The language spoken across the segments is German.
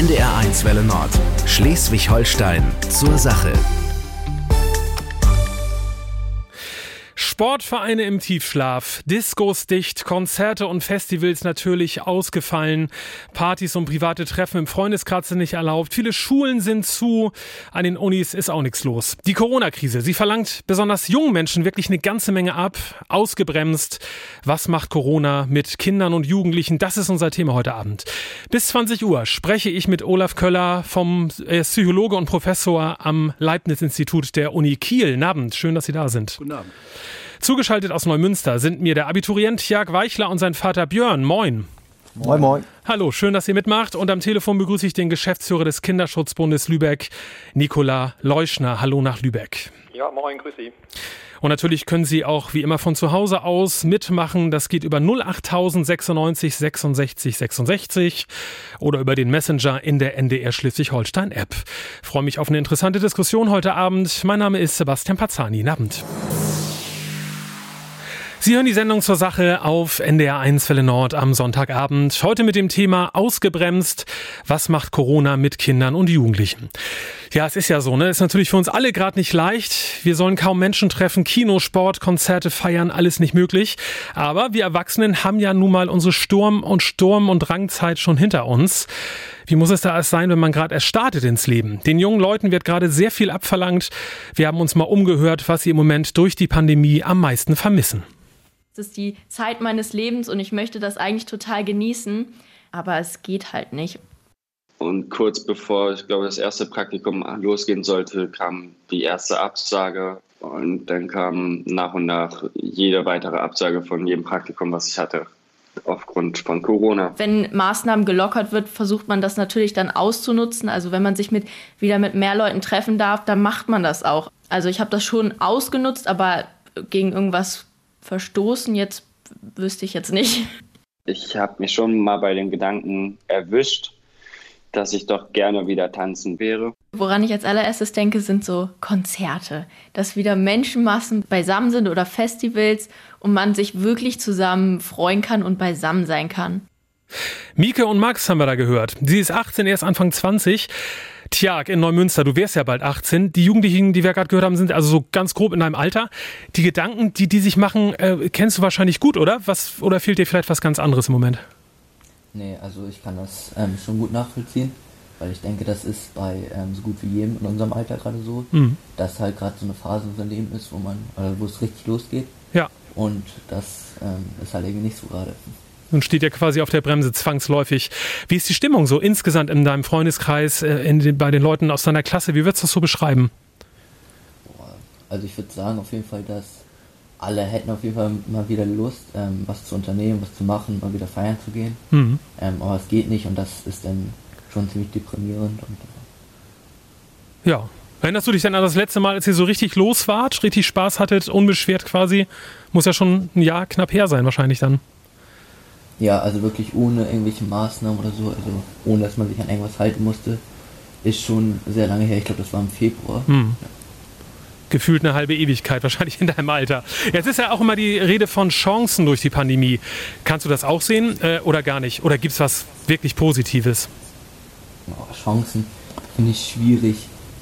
NDR1 Welle Nord. Schleswig-Holstein zur Sache. Sportvereine im Tiefschlaf, Diskos dicht, Konzerte und Festivals natürlich ausgefallen, Partys und private Treffen im Freundeskreis sind nicht erlaubt, viele Schulen sind zu, an den Unis ist auch nichts los. Die Corona-Krise, sie verlangt besonders jungen Menschen wirklich eine ganze Menge ab, ausgebremst. Was macht Corona mit Kindern und Jugendlichen? Das ist unser Thema heute Abend. Bis 20 Uhr spreche ich mit Olaf Köller vom äh, Psychologe und Professor am Leibniz-Institut der Uni Kiel. Guten Abend, schön, dass Sie da sind. Guten Abend. Zugeschaltet aus Neumünster sind mir der Abiturient Jörg Weichler und sein Vater Björn. Moin. Moin, moin. Hallo, schön, dass ihr mitmacht. Und am Telefon begrüße ich den Geschäftsführer des Kinderschutzbundes Lübeck, Nikola Leuschner. Hallo nach Lübeck. Ja, moin, grüß Sie. Und natürlich können Sie auch wie immer von zu Hause aus mitmachen. Das geht über 08096 66 66 oder über den Messenger in der NDR Schleswig-Holstein App. Freue mich auf eine interessante Diskussion heute Abend. Mein Name ist Sebastian Pazzani. Guten Abend. Sie hören die Sendung zur Sache auf NDR 1 Welle Nord am Sonntagabend. Heute mit dem Thema Ausgebremst. Was macht Corona mit Kindern und Jugendlichen? Ja, es ist ja so, ne? Ist natürlich für uns alle gerade nicht leicht. Wir sollen kaum Menschen treffen, Kino, Sport, Konzerte feiern, alles nicht möglich. Aber wir Erwachsenen haben ja nun mal unsere Sturm- und Sturm- und Drangzeit schon hinter uns. Wie muss es da erst sein, wenn man gerade erst startet ins Leben? Den jungen Leuten wird gerade sehr viel abverlangt. Wir haben uns mal umgehört, was sie im Moment durch die Pandemie am meisten vermissen. Das ist die Zeit meines Lebens und ich möchte das eigentlich total genießen, aber es geht halt nicht. Und kurz bevor, ich glaube, das erste Praktikum losgehen sollte, kam die erste Absage und dann kam nach und nach jede weitere Absage von jedem Praktikum, was ich hatte aufgrund von Corona. Wenn Maßnahmen gelockert wird, versucht man das natürlich dann auszunutzen. Also wenn man sich mit, wieder mit mehr Leuten treffen darf, dann macht man das auch. Also ich habe das schon ausgenutzt, aber gegen irgendwas verstoßen. Jetzt wüsste ich jetzt nicht. Ich habe mich schon mal bei dem Gedanken erwischt, dass ich doch gerne wieder tanzen wäre. Woran ich als allererstes denke, sind so Konzerte, dass wieder Menschenmassen beisammen sind oder Festivals und man sich wirklich zusammen freuen kann und beisammen sein kann. Mieke und Max haben wir da gehört. Sie ist 18, erst Anfang 20. Tja, in Neumünster, du wärst ja bald 18. Die Jugendlichen, die wir gerade gehört haben, sind also so ganz grob in deinem Alter. Die Gedanken, die die sich machen, äh, kennst du wahrscheinlich gut, oder? Was, oder fehlt dir vielleicht was ganz anderes im Moment? Nee, also ich kann das ähm, schon gut nachvollziehen, weil ich denke, das ist bei ähm, so gut wie jedem in unserem Alter gerade so, mhm. dass halt gerade so eine Phase in seinem Leben ist, wo man, also wo es richtig losgeht. Ja. Und das ähm, ist halt irgendwie nicht so gerade. Nun steht ja quasi auf der Bremse zwangsläufig. Wie ist die Stimmung so insgesamt in deinem Freundeskreis, äh, in, bei den Leuten aus deiner Klasse? Wie würdest du das so beschreiben? Also ich würde sagen auf jeden Fall, dass alle hätten auf jeden Fall mal wieder Lust, ähm, was zu unternehmen, was zu machen, mal wieder feiern zu gehen. Mhm. Ähm, aber es geht nicht und das ist dann schon ziemlich deprimierend. Und, äh ja. Erinnerst du dich dann an das letzte Mal, als ihr so richtig los wart, richtig Spaß hattet, unbeschwert quasi? Muss ja schon ein Jahr knapp her sein wahrscheinlich dann. Ja, also wirklich ohne irgendwelche Maßnahmen oder so, also ohne dass man sich an irgendwas halten musste, ist schon sehr lange her. Ich glaube, das war im Februar. Hm. Ja. Gefühlt eine halbe Ewigkeit, wahrscheinlich in deinem Alter. Jetzt ist ja auch immer die Rede von Chancen durch die Pandemie. Kannst du das auch sehen äh, oder gar nicht? Oder gibt es was wirklich Positives? Oh, Chancen finde ich schwierig,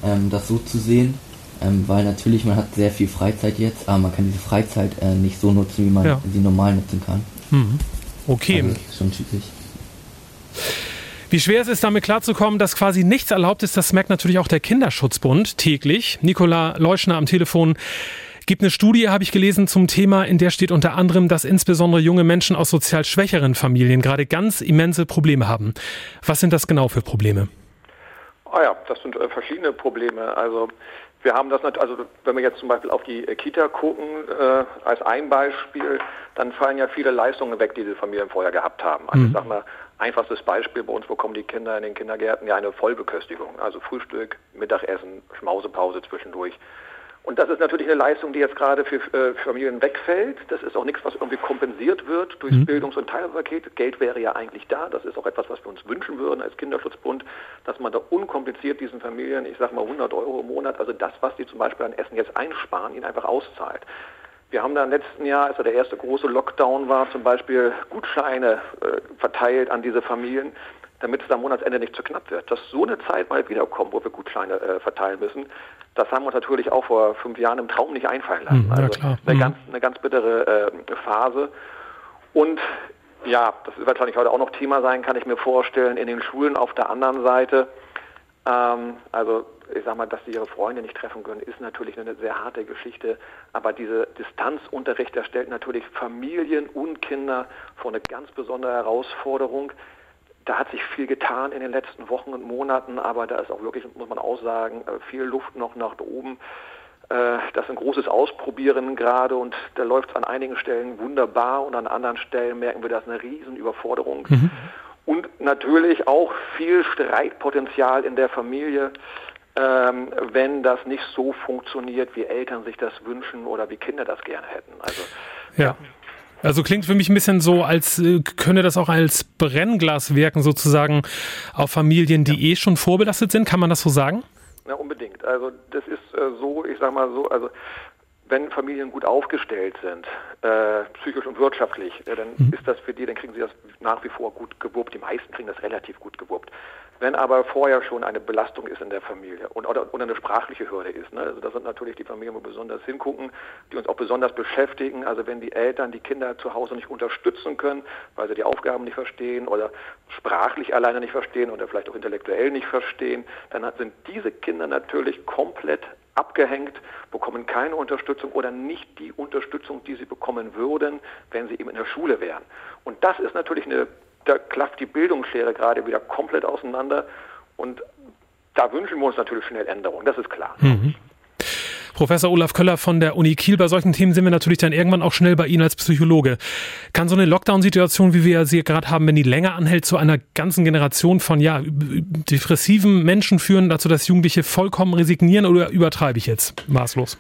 ähm, das so zu sehen. Ähm, weil natürlich man hat sehr viel Freizeit jetzt, aber man kann diese Freizeit äh, nicht so nutzen, wie man ja. sie normal nutzen kann. Mhm. Okay. Also, schon typisch. Wie schwer es ist, damit klarzukommen, dass quasi nichts erlaubt ist, das merkt natürlich auch der Kinderschutzbund täglich. Nikola Leuschner am Telefon gibt eine Studie, habe ich gelesen, zum Thema, in der steht unter anderem, dass insbesondere junge Menschen aus sozial schwächeren Familien gerade ganz immense Probleme haben. Was sind das genau für Probleme? Ah ja, das sind äh, verschiedene Probleme. Also wir haben das, also wenn wir jetzt zum Beispiel auf die Kita gucken, äh, als ein Beispiel, dann fallen ja viele Leistungen weg, die diese Familien vorher gehabt haben. Also mhm. ich sag mal, einfachstes Beispiel, bei uns bekommen die Kinder in den Kindergärten ja eine Vollbeköstigung, also Frühstück, Mittagessen, Schmausepause zwischendurch. Und das ist natürlich eine Leistung, die jetzt gerade für, äh, Familien wegfällt. Das ist auch nichts, was irgendwie kompensiert wird durchs mhm. Bildungs- und Teilpaket. Geld wäre ja eigentlich da. Das ist auch etwas, was wir uns wünschen würden als Kinderschutzbund, dass man da unkompliziert diesen Familien, ich sage mal 100 Euro im Monat, also das, was die zum Beispiel an Essen jetzt einsparen, ihnen einfach auszahlt. Wir haben da im letzten Jahr, als der erste große Lockdown war, zum Beispiel Gutscheine äh, verteilt an diese Familien damit es am Monatsende nicht zu knapp wird. Dass so eine Zeit mal wiederkommt, wo wir Gutscheine äh, verteilen müssen, das haben wir uns natürlich auch vor fünf Jahren im Traum nicht einfallen lassen. Hm, also eine, mhm. ganz, eine ganz bittere äh, Phase. Und ja, das wird wahrscheinlich heute auch noch Thema sein, kann ich mir vorstellen, in den Schulen auf der anderen Seite. Ähm, also ich sag mal, dass sie ihre Freunde nicht treffen können, ist natürlich eine sehr harte Geschichte. Aber diese Distanzunterricht, der stellt natürlich Familien und Kinder vor eine ganz besondere Herausforderung. Da hat sich viel getan in den letzten Wochen und Monaten, aber da ist auch wirklich, muss man auch sagen, äh, viel Luft noch nach oben. Äh, das ist ein großes Ausprobieren gerade und da läuft es an einigen Stellen wunderbar und an anderen Stellen merken wir, das ist eine Riesenüberforderung. Mhm. Und natürlich auch viel Streitpotenzial in der Familie, ähm, wenn das nicht so funktioniert, wie Eltern sich das wünschen oder wie Kinder das gerne hätten. Also ja. ja. Also klingt für mich ein bisschen so, als äh, könne das auch als Brennglas wirken, sozusagen auf Familien, die ja. eh schon vorbelastet sind. Kann man das so sagen? Ja, unbedingt. Also das ist äh, so, ich sag mal so, also wenn Familien gut aufgestellt sind, äh, psychisch und wirtschaftlich, äh, dann mhm. ist das für die, dann kriegen sie das nach wie vor gut gewuppt. Die meisten kriegen das relativ gut gewuppt. Wenn aber vorher schon eine Belastung ist in der Familie und, oder, oder eine sprachliche Hürde ist, ne? also das sind natürlich die Familien, wo wir besonders hingucken, die uns auch besonders beschäftigen. Also wenn die Eltern die Kinder zu Hause nicht unterstützen können, weil sie die Aufgaben nicht verstehen oder sprachlich alleine nicht verstehen oder vielleicht auch intellektuell nicht verstehen, dann sind diese Kinder natürlich komplett abgehängt, bekommen keine Unterstützung oder nicht die Unterstützung, die sie bekommen würden, wenn sie eben in der Schule wären. Und das ist natürlich eine da klafft die Bildungsschere gerade wieder komplett auseinander. Und da wünschen wir uns natürlich schnell Änderungen, das ist klar. Mhm. Professor Olaf Köller von der Uni Kiel, bei solchen Themen sind wir natürlich dann irgendwann auch schnell bei Ihnen als Psychologe. Kann so eine Lockdown-Situation, wie wir sie gerade haben, wenn die länger anhält, zu einer ganzen Generation von ja, depressiven Menschen führen, dazu, dass Jugendliche vollkommen resignieren oder übertreibe ich jetzt maßlos?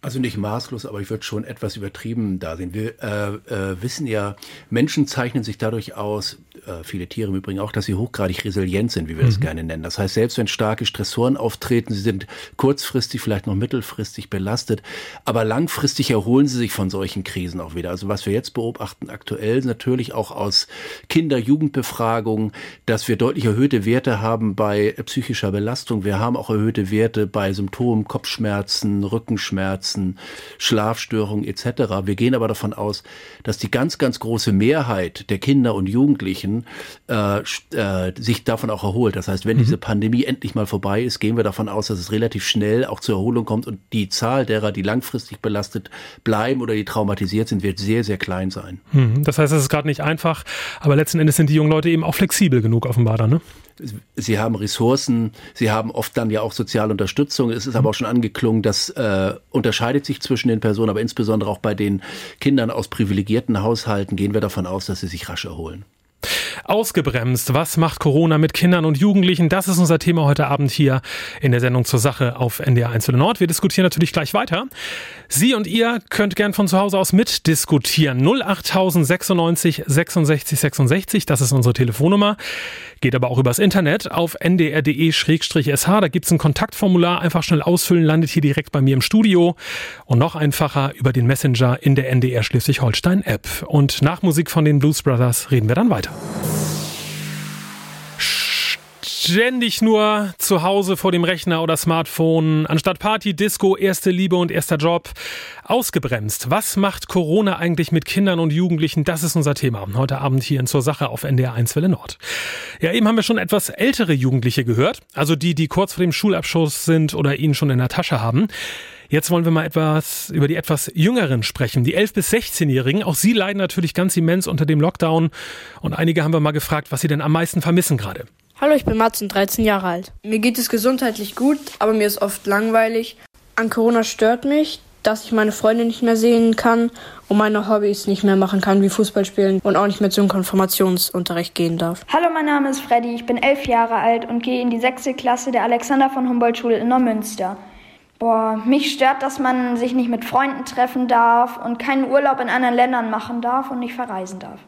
Also nicht maßlos, aber ich würde schon etwas übertrieben da sehen. Wir äh, äh, wissen ja, Menschen zeichnen sich dadurch aus, äh, viele Tiere im Übrigen auch, dass sie hochgradig resilient sind, wie wir mhm. das gerne nennen. Das heißt, selbst wenn starke Stressoren auftreten, sie sind kurzfristig, vielleicht noch mittelfristig belastet, aber langfristig erholen sie sich von solchen Krisen auch wieder. Also was wir jetzt beobachten aktuell, natürlich auch aus Kinder-Jugendbefragungen, dass wir deutlich erhöhte Werte haben bei psychischer Belastung. Wir haben auch erhöhte Werte bei Symptomen, Kopfschmerzen, Rückenschmerzen, Kopfschmerzen, Schlafstörungen etc. Wir gehen aber davon aus, dass die ganz, ganz große Mehrheit der Kinder und Jugendlichen äh, äh, sich davon auch erholt. Das heißt, wenn mhm. diese Pandemie endlich mal vorbei ist, gehen wir davon aus, dass es relativ schnell auch zur Erholung kommt und die Zahl derer, die langfristig belastet bleiben oder die traumatisiert sind, wird sehr, sehr klein sein. Mhm. Das heißt, es ist gerade nicht einfach, aber letzten Endes sind die jungen Leute eben auch flexibel genug offenbar da, ne? Sie haben Ressourcen, sie haben oft dann ja auch soziale Unterstützung. Es ist aber auch schon angeklungen, das äh, unterscheidet sich zwischen den Personen, aber insbesondere auch bei den Kindern aus privilegierten Haushalten gehen wir davon aus, dass sie sich rasch erholen. Ausgebremst. Was macht Corona mit Kindern und Jugendlichen? Das ist unser Thema heute Abend hier in der Sendung zur Sache auf NDR 1 Nord. Wir diskutieren natürlich gleich weiter. Sie und ihr könnt gern von zu Hause aus mitdiskutieren. 08096 66 66, das ist unsere Telefonnummer. Geht aber auch übers Internet auf ndr.de-sh. Da gibt's ein Kontaktformular. Einfach schnell ausfüllen, landet hier direkt bei mir im Studio. Und noch einfacher über den Messenger in der NDR Schleswig-Holstein-App. Und nach Musik von den Blues Brothers reden wir dann weiter ständig nur zu Hause vor dem Rechner oder Smartphone, anstatt Party, Disco, erste Liebe und erster Job, ausgebremst. Was macht Corona eigentlich mit Kindern und Jugendlichen? Das ist unser Thema heute Abend hier in Zur Sache auf NDR 1 Welle Nord. Ja, eben haben wir schon etwas ältere Jugendliche gehört, also die, die kurz vor dem Schulabschluss sind oder ihn schon in der Tasche haben. Jetzt wollen wir mal etwas über die etwas Jüngeren sprechen. Die 11- bis 16-Jährigen. Auch sie leiden natürlich ganz immens unter dem Lockdown. Und einige haben wir mal gefragt, was sie denn am meisten vermissen gerade. Hallo, ich bin Mats und 13 Jahre alt. Mir geht es gesundheitlich gut, aber mir ist oft langweilig. An Corona stört mich, dass ich meine Freunde nicht mehr sehen kann und meine Hobbys nicht mehr machen kann, wie Fußball spielen und auch nicht mehr zum Konfirmationsunterricht gehen darf. Hallo, mein Name ist Freddy, ich bin elf Jahre alt und gehe in die sechste Klasse der Alexander von Humboldt Schule in Neumünster. Boah, mich stört, dass man sich nicht mit Freunden treffen darf und keinen Urlaub in anderen Ländern machen darf und nicht verreisen darf.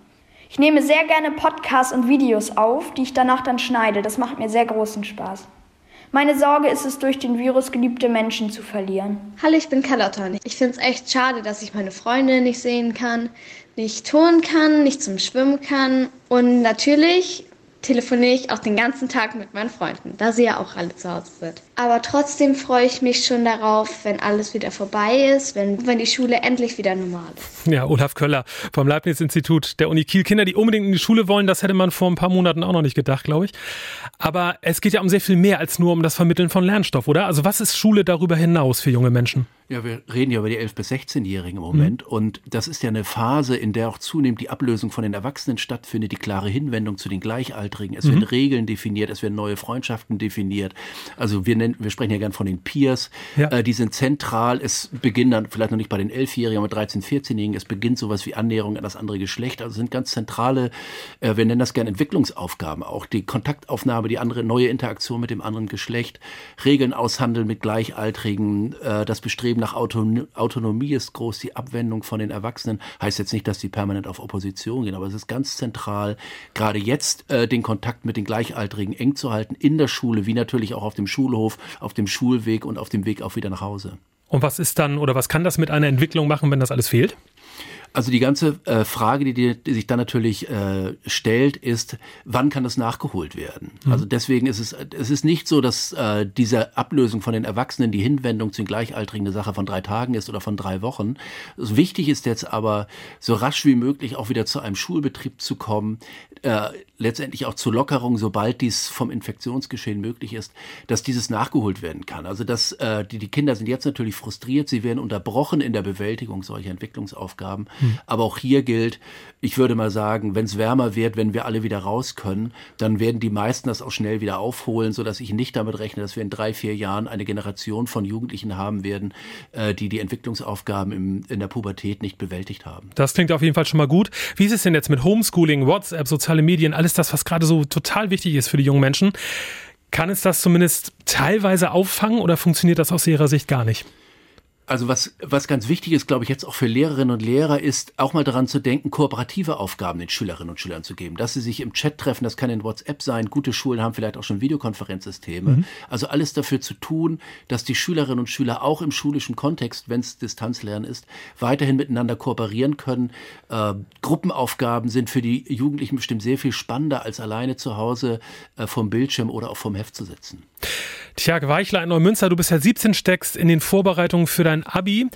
Ich nehme sehr gerne Podcasts und Videos auf, die ich danach dann schneide. Das macht mir sehr großen Spaß. Meine Sorge ist es, durch den Virus geliebte Menschen zu verlieren. Hallo, ich bin Carlotta. Ich finde es echt schade, dass ich meine Freunde nicht sehen kann, nicht turnen kann, nicht zum Schwimmen kann. Und natürlich telefoniere ich auch den ganzen Tag mit meinen Freunden, da sie ja auch alle zu Hause sind. Aber trotzdem freue ich mich schon darauf, wenn alles wieder vorbei ist, wenn, wenn die Schule endlich wieder normal ist. Ja, Olaf Köller vom Leibniz-Institut der Uni Kiel. Kinder, die unbedingt in die Schule wollen, das hätte man vor ein paar Monaten auch noch nicht gedacht, glaube ich. Aber es geht ja um sehr viel mehr als nur um das Vermitteln von Lernstoff, oder? Also was ist Schule darüber hinaus für junge Menschen? Ja, wir reden ja über die 11- bis 16-Jährigen im Moment. Mhm. Und das ist ja eine Phase, in der auch zunehmend die Ablösung von den Erwachsenen stattfindet, die klare Hinwendung zu den Gleichaltrigen. Es mhm. werden Regeln definiert, es werden neue Freundschaften definiert. Also wir nennen, wir sprechen ja gern von den Peers. Ja. Äh, die sind zentral. Es beginnt dann vielleicht noch nicht bei den 11-Jährigen, aber 13-, 14-Jährigen. Es beginnt sowas wie Annäherung an das andere Geschlecht. Also sind ganz zentrale, äh, wir nennen das gern Entwicklungsaufgaben. Auch die Kontaktaufnahme, die andere neue Interaktion mit dem anderen Geschlecht, Regeln aushandeln mit Gleichaltrigen, äh, das Bestreben nach Autonomie ist groß, die Abwendung von den Erwachsenen. Heißt jetzt nicht, dass die permanent auf Opposition gehen, aber es ist ganz zentral, gerade jetzt äh, den Kontakt mit den Gleichaltrigen eng zu halten, in der Schule, wie natürlich auch auf dem Schulhof, auf dem Schulweg und auf dem Weg auch wieder nach Hause. Und was ist dann oder was kann das mit einer Entwicklung machen, wenn das alles fehlt? Also die ganze äh, Frage, die, die, die sich dann natürlich äh, stellt, ist, wann kann das nachgeholt werden? Mhm. Also deswegen ist es, es ist nicht so, dass äh, diese Ablösung von den Erwachsenen die Hinwendung zu den Gleichaltrigen eine Sache von drei Tagen ist oder von drei Wochen. Also wichtig ist jetzt aber, so rasch wie möglich auch wieder zu einem Schulbetrieb zu kommen, äh, letztendlich auch zur Lockerung, sobald dies vom Infektionsgeschehen möglich ist, dass dieses nachgeholt werden kann. Also dass äh, die, die Kinder sind jetzt natürlich frustriert, sie werden unterbrochen in der Bewältigung solcher Entwicklungsaufgaben. Hm. Aber auch hier gilt, ich würde mal sagen, wenn es wärmer wird, wenn wir alle wieder raus können, dann werden die meisten das auch schnell wieder aufholen, so dass ich nicht damit rechne, dass wir in drei, vier Jahren eine Generation von Jugendlichen haben werden, äh, die die Entwicklungsaufgaben im, in der Pubertät nicht bewältigt haben. Das klingt auf jeden Fall schon mal gut. Wie ist es denn jetzt mit Homeschooling, WhatsApp, soziale Medien, alles das, was gerade so total wichtig ist für die jungen Menschen? Kann es das zumindest teilweise auffangen oder funktioniert das aus Ihrer Sicht gar nicht? Also was, was ganz wichtig ist, glaube ich, jetzt auch für Lehrerinnen und Lehrer, ist auch mal daran zu denken, kooperative Aufgaben den Schülerinnen und Schülern zu geben. Dass sie sich im Chat treffen, das kann in WhatsApp sein. Gute Schulen haben vielleicht auch schon Videokonferenzsysteme. Mhm. Also alles dafür zu tun, dass die Schülerinnen und Schüler auch im schulischen Kontext, wenn es Distanzlernen ist, weiterhin miteinander kooperieren können. Äh, Gruppenaufgaben sind für die Jugendlichen bestimmt sehr viel spannender, als alleine zu Hause äh, vom Bildschirm oder auch vom Heft zu sitzen. Tja, Weichler in Neumünster, du bist ja 17, steckst in den Vorbereitungen für dein Abi.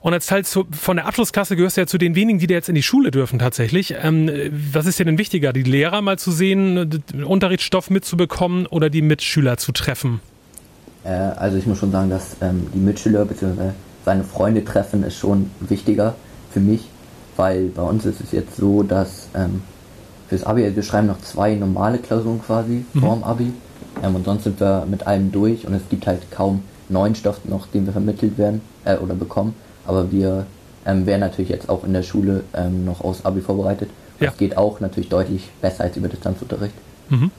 Und als Teil zu, von der Abschlussklasse gehörst du ja zu den wenigen, die da jetzt in die Schule dürfen tatsächlich. Ähm, was ist dir denn wichtiger, die Lehrer mal zu sehen, Unterrichtsstoff mitzubekommen oder die Mitschüler zu treffen? Äh, also ich muss schon sagen, dass ähm, die Mitschüler bzw. seine Freunde treffen ist schon wichtiger für mich, weil bei uns ist es jetzt so, dass ähm, fürs Abi, also wir schreiben noch zwei normale Klausuren quasi mhm. vorm Abi ähm, und sonst sind wir mit allem durch und es gibt halt kaum neuen Stoff noch, den wir vermittelt werden äh, oder bekommen. Aber wir ähm, werden natürlich jetzt auch in der Schule ähm, noch aus Abi vorbereitet. Ja. Das geht auch natürlich deutlich besser als über Distanzunterricht. Mhm.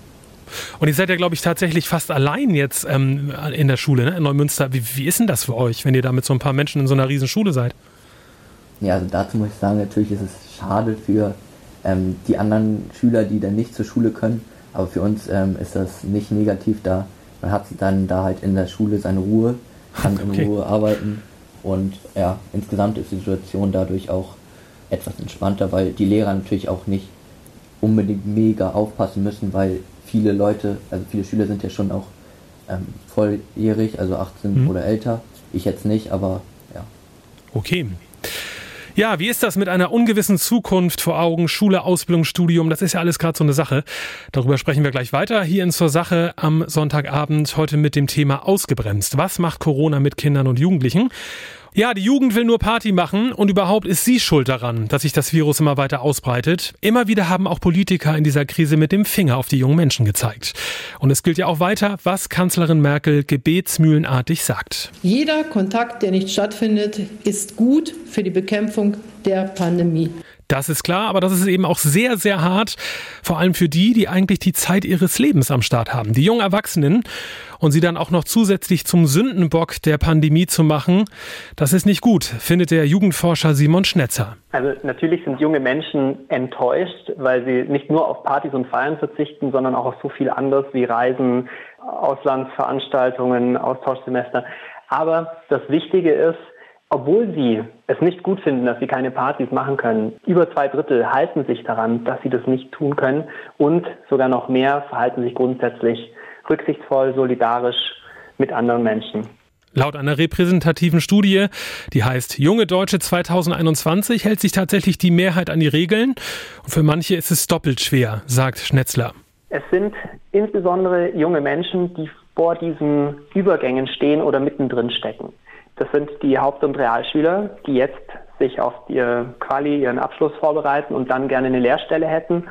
Und ihr seid ja, glaube ich, tatsächlich fast allein jetzt ähm, in der Schule, ne? in Neumünster. Wie, wie ist denn das für euch, wenn ihr da mit so ein paar Menschen in so einer riesen Schule seid? Ja, also dazu muss ich sagen, natürlich ist es schade für ähm, die anderen Schüler, die dann nicht zur Schule können. Aber für uns ähm, ist das nicht negativ da. Man hat dann da halt in der Schule seine Ruhe, kann in okay. Ruhe arbeiten und ja, insgesamt ist die Situation dadurch auch etwas entspannter, weil die Lehrer natürlich auch nicht unbedingt mega aufpassen müssen, weil viele Leute, also viele Schüler sind ja schon auch ähm, volljährig, also 18 mhm. oder älter. Ich jetzt nicht, aber ja. Okay. Ja, wie ist das mit einer ungewissen Zukunft vor Augen? Schule, Ausbildung, Studium, das ist ja alles gerade so eine Sache. Darüber sprechen wir gleich weiter. Hier in zur Sache am Sonntagabend heute mit dem Thema ausgebremst. Was macht Corona mit Kindern und Jugendlichen? Ja, die Jugend will nur Party machen und überhaupt ist sie schuld daran, dass sich das Virus immer weiter ausbreitet. Immer wieder haben auch Politiker in dieser Krise mit dem Finger auf die jungen Menschen gezeigt. Und es gilt ja auch weiter, was Kanzlerin Merkel gebetsmühlenartig sagt. Jeder Kontakt, der nicht stattfindet, ist gut für die Bekämpfung der Pandemie. Das ist klar, aber das ist eben auch sehr, sehr hart, vor allem für die, die eigentlich die Zeit ihres Lebens am Start haben. Die jungen Erwachsenen und sie dann auch noch zusätzlich zum Sündenbock der Pandemie zu machen, das ist nicht gut, findet der Jugendforscher Simon Schnetzer. Also natürlich sind junge Menschen enttäuscht, weil sie nicht nur auf Partys und Feiern verzichten, sondern auch auf so viel anderes wie Reisen, Auslandsveranstaltungen, Austauschsemester. Aber das Wichtige ist, obwohl sie es nicht gut finden, dass sie keine Partys machen können, über zwei Drittel halten sich daran, dass sie das nicht tun können und sogar noch mehr verhalten sich grundsätzlich rücksichtsvoll, solidarisch mit anderen Menschen. Laut einer repräsentativen Studie, die heißt Junge Deutsche 2021, hält sich tatsächlich die Mehrheit an die Regeln. Und für manche ist es doppelt schwer, sagt Schnetzler. Es sind insbesondere junge Menschen, die vor diesen Übergängen stehen oder mittendrin stecken. Das sind die Haupt- und Realschüler, die jetzt sich auf ihr Quali, ihren Abschluss vorbereiten und dann gerne eine Lehrstelle hätten.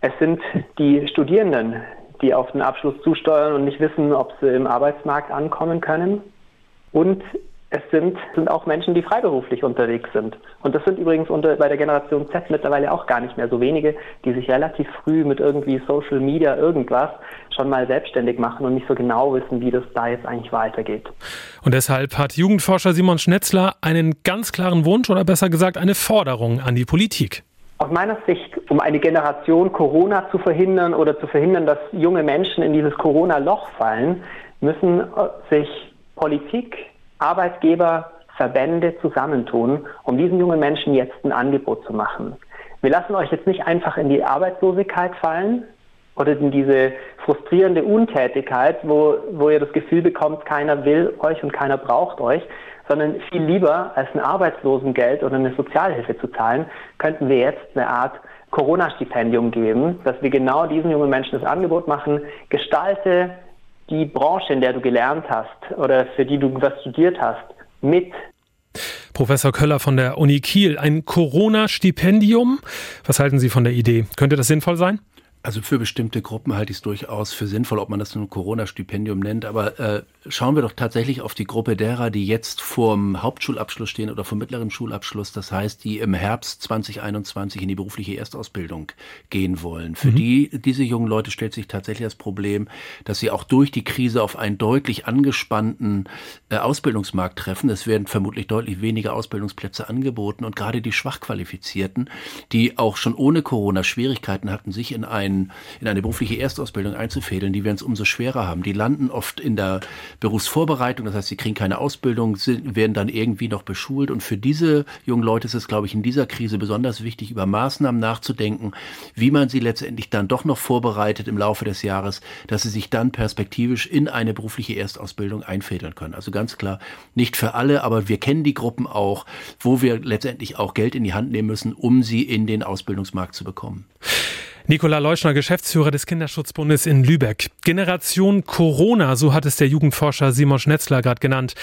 Es sind die Studierenden, die auf den Abschluss zusteuern und nicht wissen, ob sie im Arbeitsmarkt ankommen können. Und es sind, sind auch Menschen, die freiberuflich unterwegs sind. Und das sind übrigens unter, bei der Generation Z mittlerweile auch gar nicht mehr so wenige, die sich relativ früh mit irgendwie Social Media irgendwas schon mal selbstständig machen und nicht so genau wissen, wie das da jetzt eigentlich weitergeht. Und deshalb hat Jugendforscher Simon Schnetzler einen ganz klaren Wunsch oder besser gesagt eine Forderung an die Politik. Aus meiner Sicht, um eine Generation Corona zu verhindern oder zu verhindern, dass junge Menschen in dieses Corona-Loch fallen, müssen sich Politik, Arbeitgeber, Verbände zusammentun, um diesen jungen Menschen jetzt ein Angebot zu machen. Wir lassen euch jetzt nicht einfach in die Arbeitslosigkeit fallen oder in diese frustrierende Untätigkeit, wo, wo ihr das Gefühl bekommt, keiner will euch und keiner braucht euch, sondern viel lieber als ein Arbeitslosengeld oder eine Sozialhilfe zu zahlen, könnten wir jetzt eine Art Corona-Stipendium geben, dass wir genau diesen jungen Menschen das Angebot machen, gestalte die Branche, in der du gelernt hast oder für die du was studiert hast, mit. Professor Köller von der Uni Kiel, ein Corona-Stipendium. Was halten Sie von der Idee? Könnte das sinnvoll sein? Also für bestimmte Gruppen halte ich es durchaus für sinnvoll, ob man das nun Corona-Stipendium nennt. Aber äh, schauen wir doch tatsächlich auf die Gruppe derer, die jetzt vorm Hauptschulabschluss stehen oder vom mittleren Schulabschluss. Das heißt, die im Herbst 2021 in die berufliche Erstausbildung gehen wollen. Für mhm. die, diese jungen Leute stellt sich tatsächlich das Problem, dass sie auch durch die Krise auf einen deutlich angespannten äh, Ausbildungsmarkt treffen. Es werden vermutlich deutlich weniger Ausbildungsplätze angeboten und gerade die Schwachqualifizierten, die auch schon ohne Corona Schwierigkeiten hatten, sich in ein ein, in eine berufliche Erstausbildung einzufädeln, die werden es umso schwerer haben. Die landen oft in der Berufsvorbereitung, das heißt, sie kriegen keine Ausbildung, sind, werden dann irgendwie noch beschult. Und für diese jungen Leute ist es, glaube ich, in dieser Krise besonders wichtig, über Maßnahmen nachzudenken, wie man sie letztendlich dann doch noch vorbereitet im Laufe des Jahres, dass sie sich dann perspektivisch in eine berufliche Erstausbildung einfädeln können. Also ganz klar, nicht für alle, aber wir kennen die Gruppen auch, wo wir letztendlich auch Geld in die Hand nehmen müssen, um sie in den Ausbildungsmarkt zu bekommen. Nikola Leuschner, Geschäftsführer des Kinderschutzbundes in Lübeck. Generation Corona, so hat es der Jugendforscher Simon Schnetzler gerade genannt.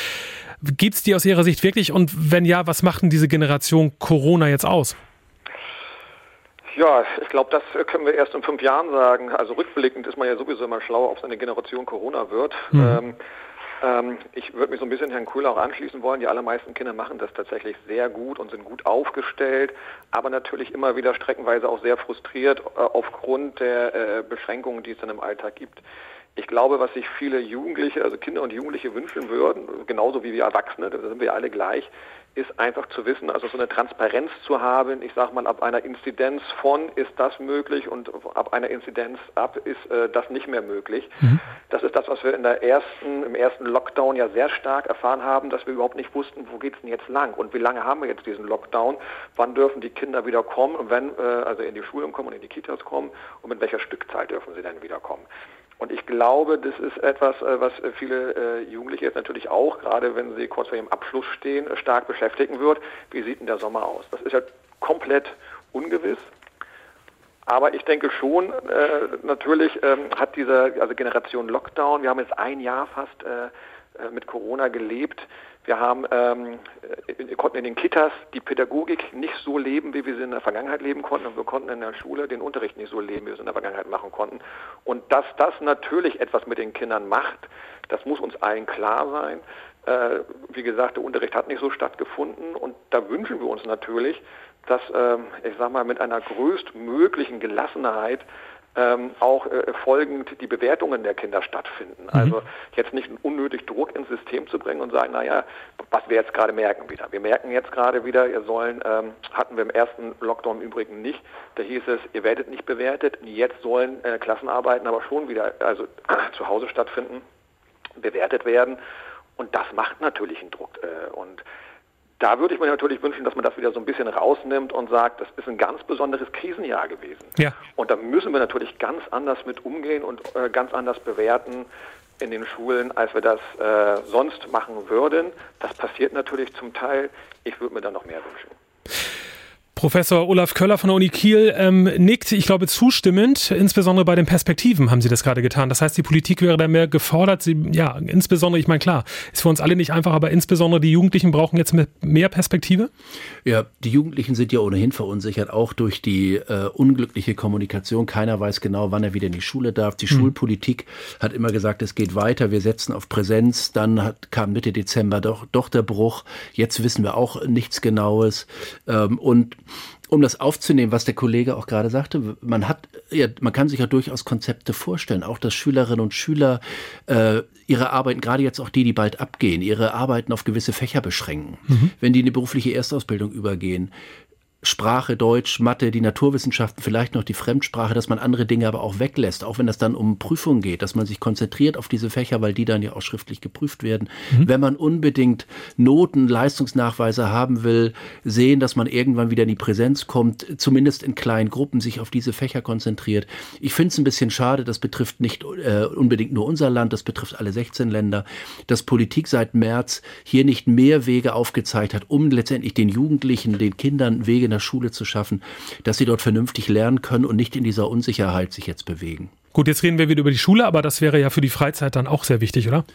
Gibt es die aus Ihrer Sicht wirklich? Und wenn ja, was macht denn diese Generation Corona jetzt aus? Ja, ich glaube, das können wir erst in fünf Jahren sagen. Also rückblickend ist man ja sowieso immer schlauer, ob es eine Generation Corona wird. Mhm. Ähm, ähm, ich würde mich so ein bisschen Herrn Kuhl auch anschließen wollen. Die allermeisten Kinder machen das tatsächlich sehr gut und sind gut aufgestellt, aber natürlich immer wieder streckenweise auch sehr frustriert äh, aufgrund der äh, Beschränkungen, die es dann im Alltag gibt. Ich glaube, was sich viele Jugendliche, also Kinder und Jugendliche wünschen würden, genauso wie wir Erwachsene, da sind wir alle gleich, ist einfach zu wissen, also so eine Transparenz zu haben. Ich sage mal, ab einer Inzidenz von ist das möglich und ab einer Inzidenz ab ist äh, das nicht mehr möglich. Mhm. Das ist das, was wir in der ersten, im ersten Lockdown ja sehr stark erfahren haben, dass wir überhaupt nicht wussten, wo geht es denn jetzt lang und wie lange haben wir jetzt diesen Lockdown, wann dürfen die Kinder wieder kommen und wenn, äh, also in die Schulen kommen und in die Kitas kommen und mit welcher Stückzahl dürfen sie dann wieder kommen. Und ich glaube, das ist etwas, äh, was viele äh, Jugendliche jetzt natürlich auch, gerade wenn sie kurz vor ihrem Abschluss stehen, äh, stark beschäftigen wird. Wie sieht denn der Sommer aus? Das ist ja komplett ungewiss. Aber ich denke schon, äh, natürlich ähm, hat diese also Generation Lockdown, wir haben jetzt ein Jahr fast äh, mit Corona gelebt, wir haben, ähm, wir konnten in den Kitas die Pädagogik nicht so leben, wie wir sie in der Vergangenheit leben konnten. Und wir konnten in der Schule den Unterricht nicht so leben, wie wir es in der Vergangenheit machen konnten. Und dass das natürlich etwas mit den Kindern macht, das muss uns allen klar sein. Äh, wie gesagt, der Unterricht hat nicht so stattgefunden. Und da wünschen wir uns natürlich, dass, äh, ich sag mal, mit einer größtmöglichen Gelassenheit ähm, auch äh, folgend die Bewertungen der Kinder stattfinden. Mhm. Also jetzt nicht unnötig Druck ins System zu bringen und sagen, naja, was wir jetzt gerade merken wieder. Wir merken jetzt gerade wieder, ihr sollen, ähm, hatten wir im ersten Lockdown im Übrigen nicht, da hieß es, ihr werdet nicht bewertet, jetzt sollen äh, Klassenarbeiten aber schon wieder, also zu Hause stattfinden, bewertet werden. Und das macht natürlich einen Druck. Äh, und Da würde ich mir natürlich wünschen, dass man das wieder so ein bisschen rausnimmt und sagt, das ist ein ganz besonderes Krisenjahr gewesen. Ja. Und da müssen wir natürlich ganz anders mit umgehen und äh, ganz anders bewerten in den Schulen, als wir das äh, sonst machen würden. Das passiert natürlich zum Teil. Ich würde mir da noch mehr wünschen. Professor Olaf Köller von der Uni Kiel ähm, nickt, ich glaube, zustimmend, insbesondere bei den Perspektiven haben Sie das gerade getan. Das heißt, die Politik wäre da mehr gefordert. Sie, ja, insbesondere, ich meine, klar, ist für uns alle nicht einfach, aber insbesondere die Jugendlichen brauchen jetzt mehr Perspektive? Ja, die Jugendlichen sind ja ohnehin verunsichert, auch durch die äh, unglückliche Kommunikation. Keiner weiß genau, wann er wieder in die Schule darf. Die hm. Schulpolitik hat immer gesagt, es geht weiter, wir setzen auf Präsenz. Dann hat, kam Mitte Dezember doch, doch der Bruch. Jetzt wissen wir auch nichts Genaues. Ähm, und um das aufzunehmen, was der Kollege auch gerade sagte, man hat, ja, man kann sich ja durchaus Konzepte vorstellen, auch dass Schülerinnen und Schüler äh, ihre Arbeiten, gerade jetzt auch die, die bald abgehen, ihre Arbeiten auf gewisse Fächer beschränken, mhm. wenn die in die berufliche Erstausbildung übergehen, Sprache, Deutsch, Mathe, die Naturwissenschaften, vielleicht noch die Fremdsprache, dass man andere Dinge aber auch weglässt, auch wenn es dann um Prüfungen geht, dass man sich konzentriert auf diese Fächer, weil die dann ja auch schriftlich geprüft werden. Mhm. Wenn man unbedingt Noten, Leistungsnachweise haben will, sehen, dass man irgendwann wieder in die Präsenz kommt, zumindest in kleinen Gruppen sich auf diese Fächer konzentriert. Ich finde es ein bisschen schade, das betrifft nicht äh, unbedingt nur unser Land, das betrifft alle 16 Länder, dass Politik seit März hier nicht mehr Wege aufgezeigt hat, um letztendlich den Jugendlichen, den Kindern Wege in der Schule zu schaffen, dass sie dort vernünftig lernen können und nicht in dieser Unsicherheit sich jetzt bewegen. Gut, jetzt reden wir wieder über die Schule, aber das wäre ja für die Freizeit dann auch sehr wichtig, oder?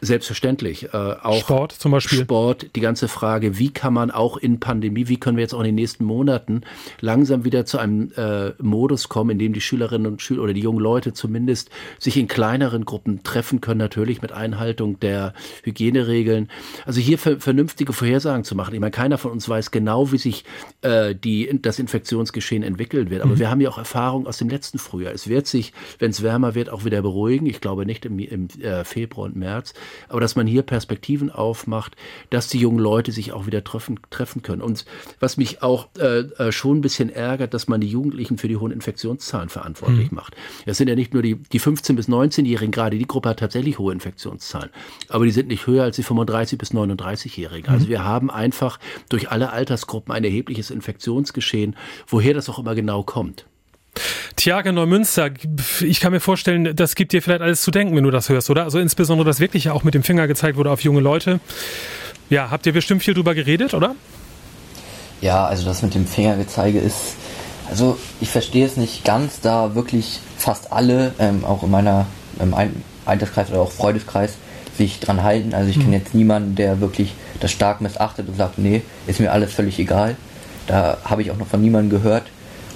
Selbstverständlich. Äh, auch Sport zum Beispiel. Sport, die ganze Frage, wie kann man auch in Pandemie, wie können wir jetzt auch in den nächsten Monaten langsam wieder zu einem äh, Modus kommen, in dem die Schülerinnen und Schüler oder die jungen Leute zumindest sich in kleineren Gruppen treffen können, natürlich mit Einhaltung der Hygieneregeln. Also hier vernünftige Vorhersagen zu machen. Ich meine, keiner von uns weiß genau, wie sich äh, die, das Infektionsgeschehen entwickeln wird. Aber mhm. wir haben ja auch Erfahrung aus dem letzten Frühjahr. Es wird sich, wenn es wärmer wird, auch wieder beruhigen. Ich glaube nicht im, im äh, Februar und März aber dass man hier Perspektiven aufmacht, dass die jungen Leute sich auch wieder treffen, treffen können. Und was mich auch äh, äh schon ein bisschen ärgert, dass man die Jugendlichen für die hohen Infektionszahlen verantwortlich mhm. macht. Es sind ja nicht nur die, die 15- bis 19-Jährigen, gerade die Gruppe hat tatsächlich hohe Infektionszahlen, aber die sind nicht höher als die 35- bis 39-Jährigen. Also mhm. wir haben einfach durch alle Altersgruppen ein erhebliches Infektionsgeschehen, woher das auch immer genau kommt. Tiago Neumünster, ich kann mir vorstellen, das gibt dir vielleicht alles zu denken, wenn du das hörst, oder? Also insbesondere, dass wirklich ja auch mit dem Finger gezeigt wurde auf junge Leute. Ja, habt ihr bestimmt viel drüber geredet, oder? Ja, also das mit dem Fingergezeige ist, also ich verstehe es nicht ganz, da wirklich fast alle, ähm, auch in meiner im Alterskreis oder auch Freundeskreis, sich dran halten. Also ich hm. kenne jetzt niemanden, der wirklich das stark missachtet und sagt, nee, ist mir alles völlig egal. Da habe ich auch noch von niemandem gehört.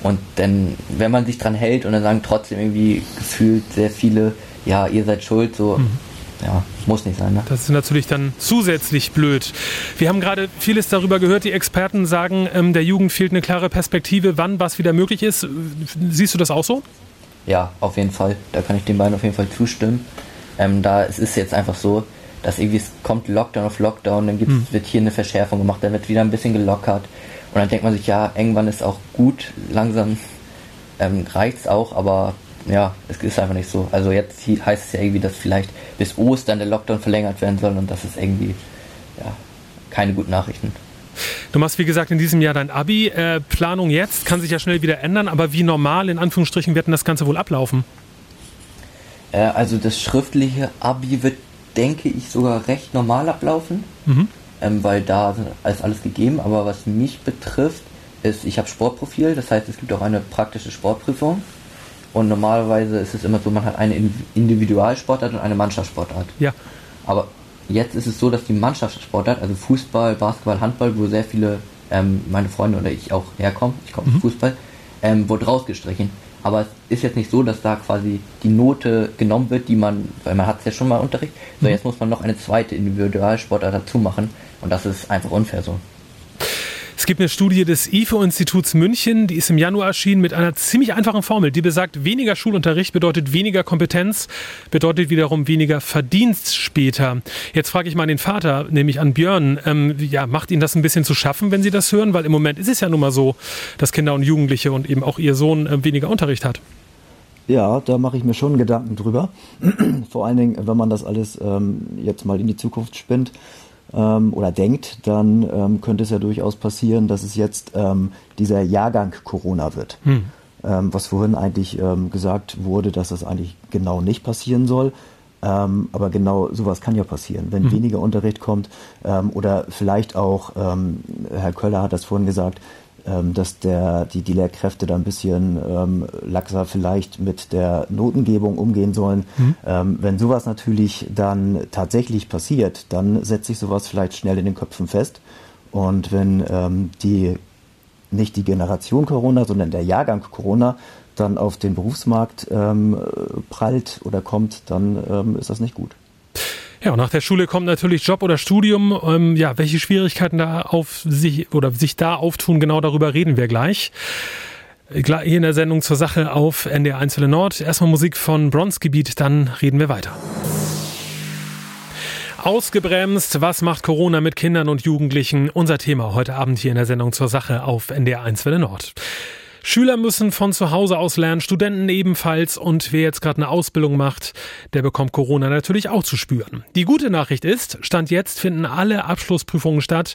Und dann, wenn man sich dran hält und dann sagen trotzdem irgendwie gefühlt sehr viele, ja, ihr seid schuld, so, mhm. ja, muss nicht sein. Ne? Das ist natürlich dann zusätzlich blöd. Wir haben gerade vieles darüber gehört. Die Experten sagen, ähm, der Jugend fehlt eine klare Perspektive, wann was wieder möglich ist. Siehst du das auch so? Ja, auf jeden Fall. Da kann ich den beiden auf jeden Fall zustimmen. Ähm, da es ist jetzt einfach so, dass irgendwie es kommt Lockdown auf Lockdown, dann gibt's, hm. wird hier eine Verschärfung gemacht, dann wird wieder ein bisschen gelockert. Und dann denkt man sich, ja, irgendwann ist auch gut, langsam ähm, es auch, aber ja, es ist einfach nicht so. Also jetzt heißt es ja irgendwie, dass vielleicht bis Ostern der Lockdown verlängert werden soll und das ist irgendwie ja, keine guten Nachrichten. Du machst, wie gesagt, in diesem Jahr dein Abi. Äh, Planung jetzt kann sich ja schnell wieder ändern, aber wie normal, in Anführungsstrichen, wird denn das Ganze wohl ablaufen? Äh, also das schriftliche Abi wird, denke ich, sogar recht normal ablaufen. Mhm ähm, weil da ist alles gegeben. Aber was mich betrifft, ist, ich habe Sportprofil, das heißt, es gibt auch eine praktische Sportprüfung. Und normalerweise ist es immer so, man hat eine Individualsportart und eine Mannschaftssportart. Ja. Aber jetzt ist es so, dass die Mannschaftssportart, also Fußball, Basketball, Handball, wo sehr viele, ähm, meine Freunde oder ich auch herkommen, ich komme mhm. Fußball, ähm, wurde rausgestrichen. Aber es ist jetzt nicht so, dass da quasi die Note genommen wird, die man, weil man hat es ja schon mal Unterricht, so mhm. jetzt muss man noch eine zweite Individualsportart dazu machen und das ist einfach unfair so. Es gibt eine Studie des IFO-Instituts München, die ist im Januar erschienen mit einer ziemlich einfachen Formel, die besagt, weniger Schulunterricht bedeutet weniger Kompetenz, bedeutet wiederum weniger Verdienst später. Jetzt frage ich mal den Vater, nämlich an Björn, ähm, ja, macht Ihnen das ein bisschen zu schaffen, wenn Sie das hören? Weil im Moment ist es ja nun mal so, dass Kinder und Jugendliche und eben auch Ihr Sohn äh, weniger Unterricht hat. Ja, da mache ich mir schon Gedanken drüber. Vor allen Dingen, wenn man das alles ähm, jetzt mal in die Zukunft spinnt ähm, oder denkt, dann ähm, könnte es ja durchaus passieren, dass es jetzt ähm, dieser Jahrgang Corona wird. Hm. Ähm, was vorhin eigentlich ähm, gesagt wurde, dass das eigentlich genau nicht passieren soll. Ähm, aber genau sowas kann ja passieren, wenn mhm. weniger Unterricht kommt oder vielleicht auch, Herr Köller hat das vorhin gesagt, dass der, die, die Lehrkräfte da ein bisschen ähm, laxer vielleicht mit der Notengebung umgehen sollen. Mhm. Ähm, wenn sowas natürlich dann tatsächlich passiert, dann setzt sich sowas vielleicht schnell in den Köpfen fest. Und wenn ähm, die nicht die Generation Corona, sondern der Jahrgang Corona dann auf den Berufsmarkt ähm, prallt oder kommt, dann ähm, ist das nicht gut. Ja, und nach der Schule kommt natürlich Job oder Studium. Ähm, ja, welche Schwierigkeiten da auf sich oder sich da auftun, genau darüber reden wir gleich. Hier in der Sendung zur Sache auf NDR 1 Nord. Erstmal Musik von Bronzgebiet, dann reden wir weiter. Ausgebremst, was macht Corona mit Kindern und Jugendlichen? Unser Thema heute Abend hier in der Sendung zur Sache auf NDR 1 Welle Nord. Schüler müssen von zu Hause aus lernen, Studenten ebenfalls und wer jetzt gerade eine Ausbildung macht, der bekommt Corona natürlich auch zu spüren. Die gute Nachricht ist, Stand jetzt finden alle Abschlussprüfungen statt,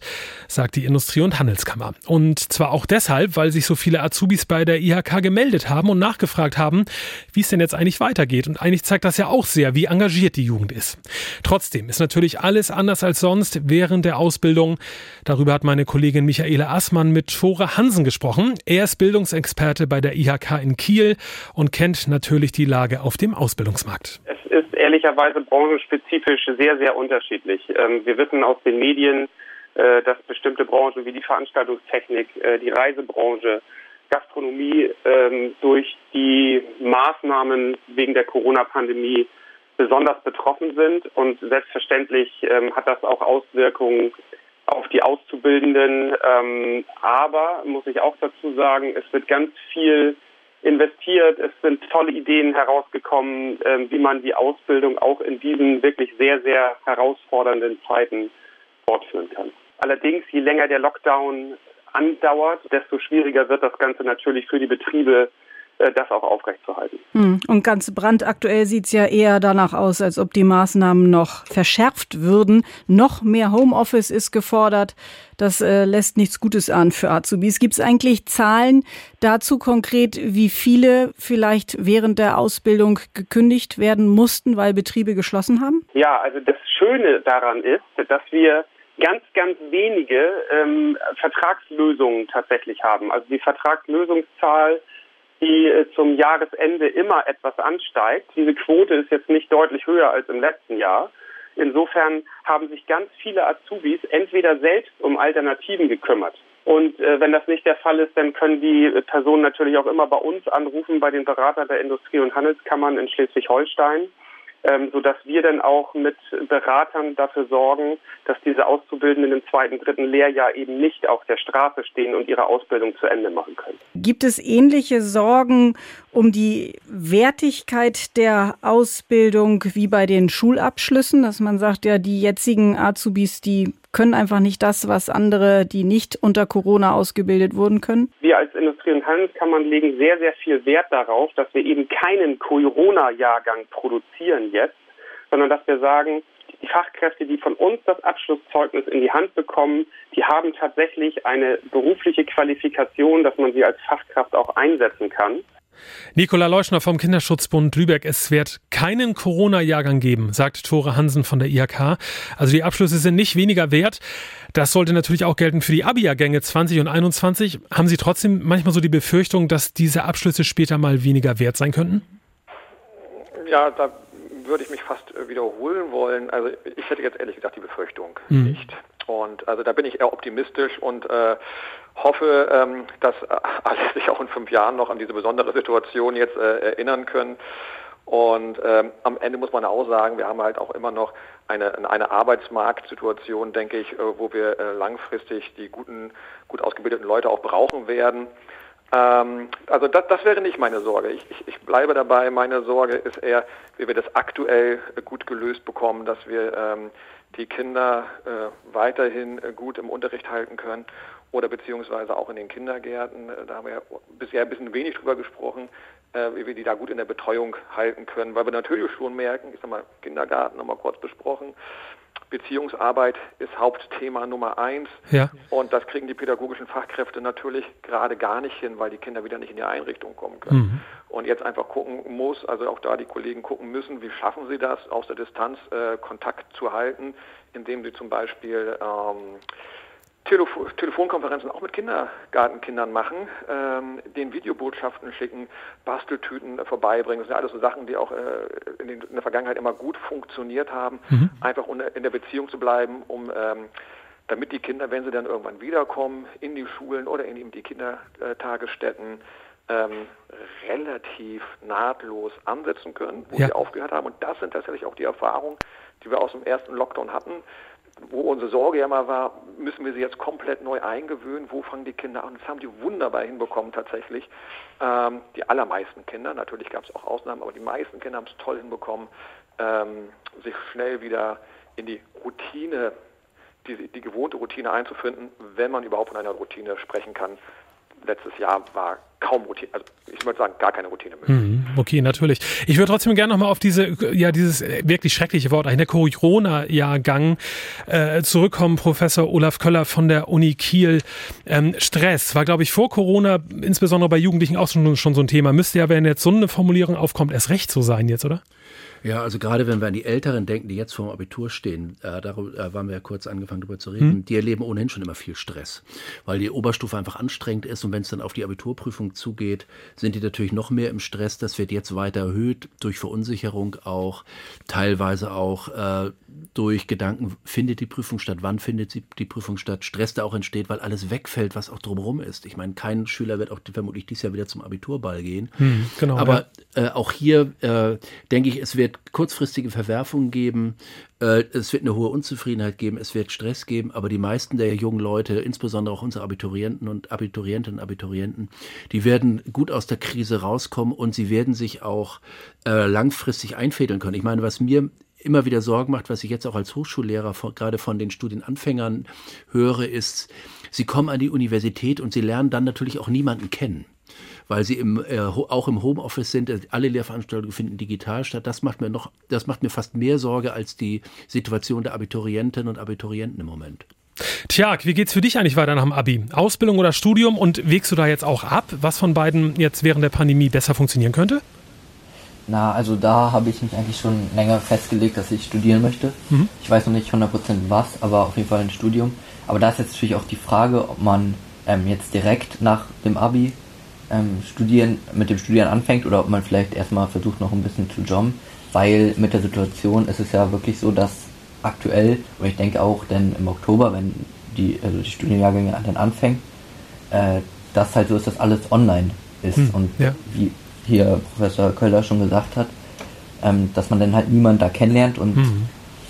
sagt die Industrie- und Handelskammer. Und zwar auch deshalb, weil sich so viele Azubis bei der IHK gemeldet haben und nachgefragt haben, wie es denn jetzt eigentlich weitergeht. Und eigentlich zeigt das ja auch sehr, wie engagiert die Jugend ist. Trotzdem ist natürlich alles anders als sonst während der Ausbildung. Darüber hat meine Kollegin Michaela Assmann mit Tore Hansen gesprochen. Er ist Bildungs Bildungsexperte bei der IHK in Kiel und kennt natürlich die Lage auf dem Ausbildungsmarkt. Es ist ehrlicherweise branchenspezifisch sehr, sehr unterschiedlich. Ähm, wir wissen aus den Medien, äh, dass bestimmte Branchen wie die Veranstaltungstechnik, äh, die Reisebranche, Gastronomie ähm, durch die Maßnahmen wegen der Corona-Pandemie besonders betroffen sind. Und selbstverständlich ähm, hat das auch Auswirkungen auf die Auszubildenden. Ähm, aber muss ich auch dazu sagen, es wird ganz viel investiert. Es sind tolle Ideen herausgekommen, äh, wie man die Ausbildung auch in diesen wirklich sehr, sehr herausfordernden Zeiten fortführen kann. Allerdings, je länger der Lockdown andauert, desto schwieriger wird das Ganze natürlich für die Betriebe, das auch aufrechtzuerhalten. Hm. Und ganz brandaktuell sieht es ja eher danach aus, als ob die Maßnahmen noch verschärft würden. Noch mehr Homeoffice ist gefordert. Das äh, lässt nichts Gutes an für Azubis. Gibt es eigentlich Zahlen dazu konkret, wie viele vielleicht während der Ausbildung gekündigt werden mussten, weil Betriebe geschlossen haben? Ja, also das Schöne daran ist, dass wir ganz, ganz wenige ähm, Vertragslösungen tatsächlich haben. Also die Vertragslösungszahl die äh, zum Jahresende immer etwas ansteigt. Diese Quote ist jetzt nicht deutlich höher als im letzten Jahr. Insofern haben sich ganz viele Azubis entweder selbst um Alternativen gekümmert. Und äh, wenn das nicht der Fall ist, dann können die Personen natürlich auch immer bei uns anrufen, bei den Beratern der Industrie- und Handelskammern in Schleswig-Holstein ähm, sodass wir dann auch mit Beratern dafür sorgen, dass diese Auszubildenden im zweiten, dritten Lehrjahr eben nicht auf der Straße stehen und ihre Ausbildung zu Ende machen können. Gibt es ähnliche Sorgen um die Wertigkeit der Ausbildung wie bei den Schulabschlüssen, dass man sagt, ja, die jetzigen Azubis, die können einfach nicht das, was andere, die nicht unter Corona ausgebildet wurden, können? Wir als Industrie- und Handelskammern legen sehr, sehr viel Wert darauf, dass wir eben keinen Corona-Jahrgang produzieren jetzt, sondern dass wir sagen, die Fachkräfte, die von uns das Abschlusszeugnis in die Hand bekommen, die haben tatsächlich eine berufliche Qualifikation, dass man sie als Fachkraft auch einsetzen kann. Nicola Leuschner vom Kinderschutzbund Lübeck. Es wird keinen Corona-Jahrgang geben, sagt Tore Hansen von der IHK. Also die Abschlüsse sind nicht weniger wert. Das sollte natürlich auch gelten für die Abi-Jahrgänge 20 und 21. Haben Sie trotzdem manchmal so die Befürchtung, dass diese Abschlüsse später mal weniger wert sein könnten? Ja, da würde ich mich fast wiederholen wollen. Also ich hätte jetzt ehrlich gesagt die Befürchtung mhm. nicht. Und also da bin ich eher optimistisch und äh, hoffe, ähm, dass alle sich auch in fünf Jahren noch an diese besondere Situation jetzt äh, erinnern können. Und ähm, am Ende muss man auch sagen, wir haben halt auch immer noch eine, eine Arbeitsmarktsituation, denke ich, äh, wo wir äh, langfristig die guten, gut ausgebildeten Leute auch brauchen werden. Ähm, also das, das wäre nicht meine Sorge. Ich, ich, ich bleibe dabei. Meine Sorge ist eher, wie wir das aktuell gut gelöst bekommen, dass wir ähm, die Kinder äh, weiterhin äh, gut im Unterricht halten können oder beziehungsweise auch in den Kindergärten. Äh, da haben wir ja bisher ein bisschen wenig drüber gesprochen, äh, wie wir die da gut in der Betreuung halten können, weil wir natürlich schon merken, ich sag mal, Kindergarten wir kurz besprochen, Beziehungsarbeit ist Hauptthema Nummer eins. Ja. Und das kriegen die pädagogischen Fachkräfte natürlich gerade gar nicht hin, weil die Kinder wieder nicht in die Einrichtung kommen können. Mhm. Und jetzt einfach gucken muss, also auch da die Kollegen gucken müssen, wie schaffen sie das, aus der Distanz äh, Kontakt zu halten, indem sie zum Beispiel ähm, Telefo Telefonkonferenzen auch mit Kindergartenkindern machen, ähm, den Videobotschaften schicken, Basteltüten vorbeibringen. Das sind alles so Sachen, die auch äh, in, den, in, der Vergangenheit immer gut funktioniert haben, mhm. einfach in der Beziehung zu bleiben, um ähm, damit die Kinder, wenn sie dann irgendwann wiederkommen, in die Schulen oder in die Kindertagesstätten, ähm, relativ nahtlos ansetzen können, wo ja. sie aufgehört haben. Und das sind tatsächlich auch die Erfahrungen, die wir aus dem ersten Lockdown hatten wo unsere Sorge ja mal war, müssen wir sie jetzt komplett neu eingewöhnen, wo fangen die Kinder an? Das haben die wunderbar hinbekommen tatsächlich. Ähm, die allermeisten Kinder, natürlich gab es auch Ausnahmen, aber die meisten Kinder haben es toll hinbekommen, ähm, sich schnell wieder in die Routine, die, die gewohnte Routine einzufinden, wenn man überhaupt von einer Routine sprechen kann. Letztes Jahr war kaum Routine, also ich würde sagen, gar keine Routine möglich. Mhm, okay, natürlich. Ich würde trotzdem gerne nochmal auf diese, ja, dieses wirklich schreckliche Wort, der Corona-Jahrgang äh, zurückkommen, Professor Olaf Köller von der Uni Kiel. Ähm, Stress war, glaube ich, vor Corona, insbesondere bei Jugendlichen auch schon, schon so ein Thema. Müsste ja, wenn jetzt so eine Formulierung aufkommt, erst recht so sein jetzt, oder? Ja, also gerade wenn wir an die Älteren denken, die jetzt vor dem Abitur stehen, äh, darüber äh, waren wir ja kurz angefangen darüber zu reden, mhm. die erleben ohnehin schon immer viel Stress, weil die Oberstufe einfach anstrengend ist und wenn es dann auf die Abiturprüfung zugeht, sind die natürlich noch mehr im Stress. Das wird jetzt weiter erhöht durch Verunsicherung auch, teilweise auch äh, durch Gedanken, findet die Prüfung statt, wann findet sie die Prüfung statt, Stress da auch entsteht, weil alles wegfällt, was auch drumherum ist. Ich meine, kein Schüler wird auch vermutlich dieses Jahr wieder zum Abiturball gehen. Mhm, genau, Aber ja. äh, auch hier äh, denke ich, es wird kurzfristige Verwerfungen geben, äh, es wird eine hohe Unzufriedenheit geben, es wird Stress geben, aber die meisten der jungen Leute, insbesondere auch unsere Abiturienten und Abiturientinnen und Abiturienten, die werden gut aus der Krise rauskommen und sie werden sich auch äh, langfristig einfädeln können. Ich meine, was mir immer wieder Sorgen macht, was ich jetzt auch als Hochschullehrer von, gerade von den Studienanfängern höre, ist, sie kommen an die Universität und sie lernen dann natürlich auch niemanden kennen weil sie im, äh, auch im Homeoffice sind. Alle Lehrveranstaltungen finden digital statt. Das macht mir noch, das macht mir fast mehr Sorge als die Situation der Abiturientinnen und Abiturienten im Moment. Tja, wie geht's für dich eigentlich weiter nach dem Abi? Ausbildung oder Studium und wägst du da jetzt auch ab, was von beiden jetzt während der Pandemie besser funktionieren könnte? Na, also da habe ich mich eigentlich schon länger festgelegt, dass ich studieren möchte. Mhm. Ich weiß noch nicht 100% was, aber auf jeden Fall ein Studium. Aber da ist jetzt natürlich auch die Frage, ob man ähm, jetzt direkt nach dem Abi ähm, Studieren, mit dem Studieren anfängt oder ob man vielleicht erstmal versucht noch ein bisschen zu jobben, weil mit der Situation ist es ja wirklich so, dass aktuell, und ich denke auch denn im Oktober, wenn die, also die Studienjahrgänge dann anfängt, äh, dass halt so ist, dass alles online ist hm, und ja. wie hier Professor Köller schon gesagt hat, ähm, dass man dann halt niemand da kennenlernt und hm.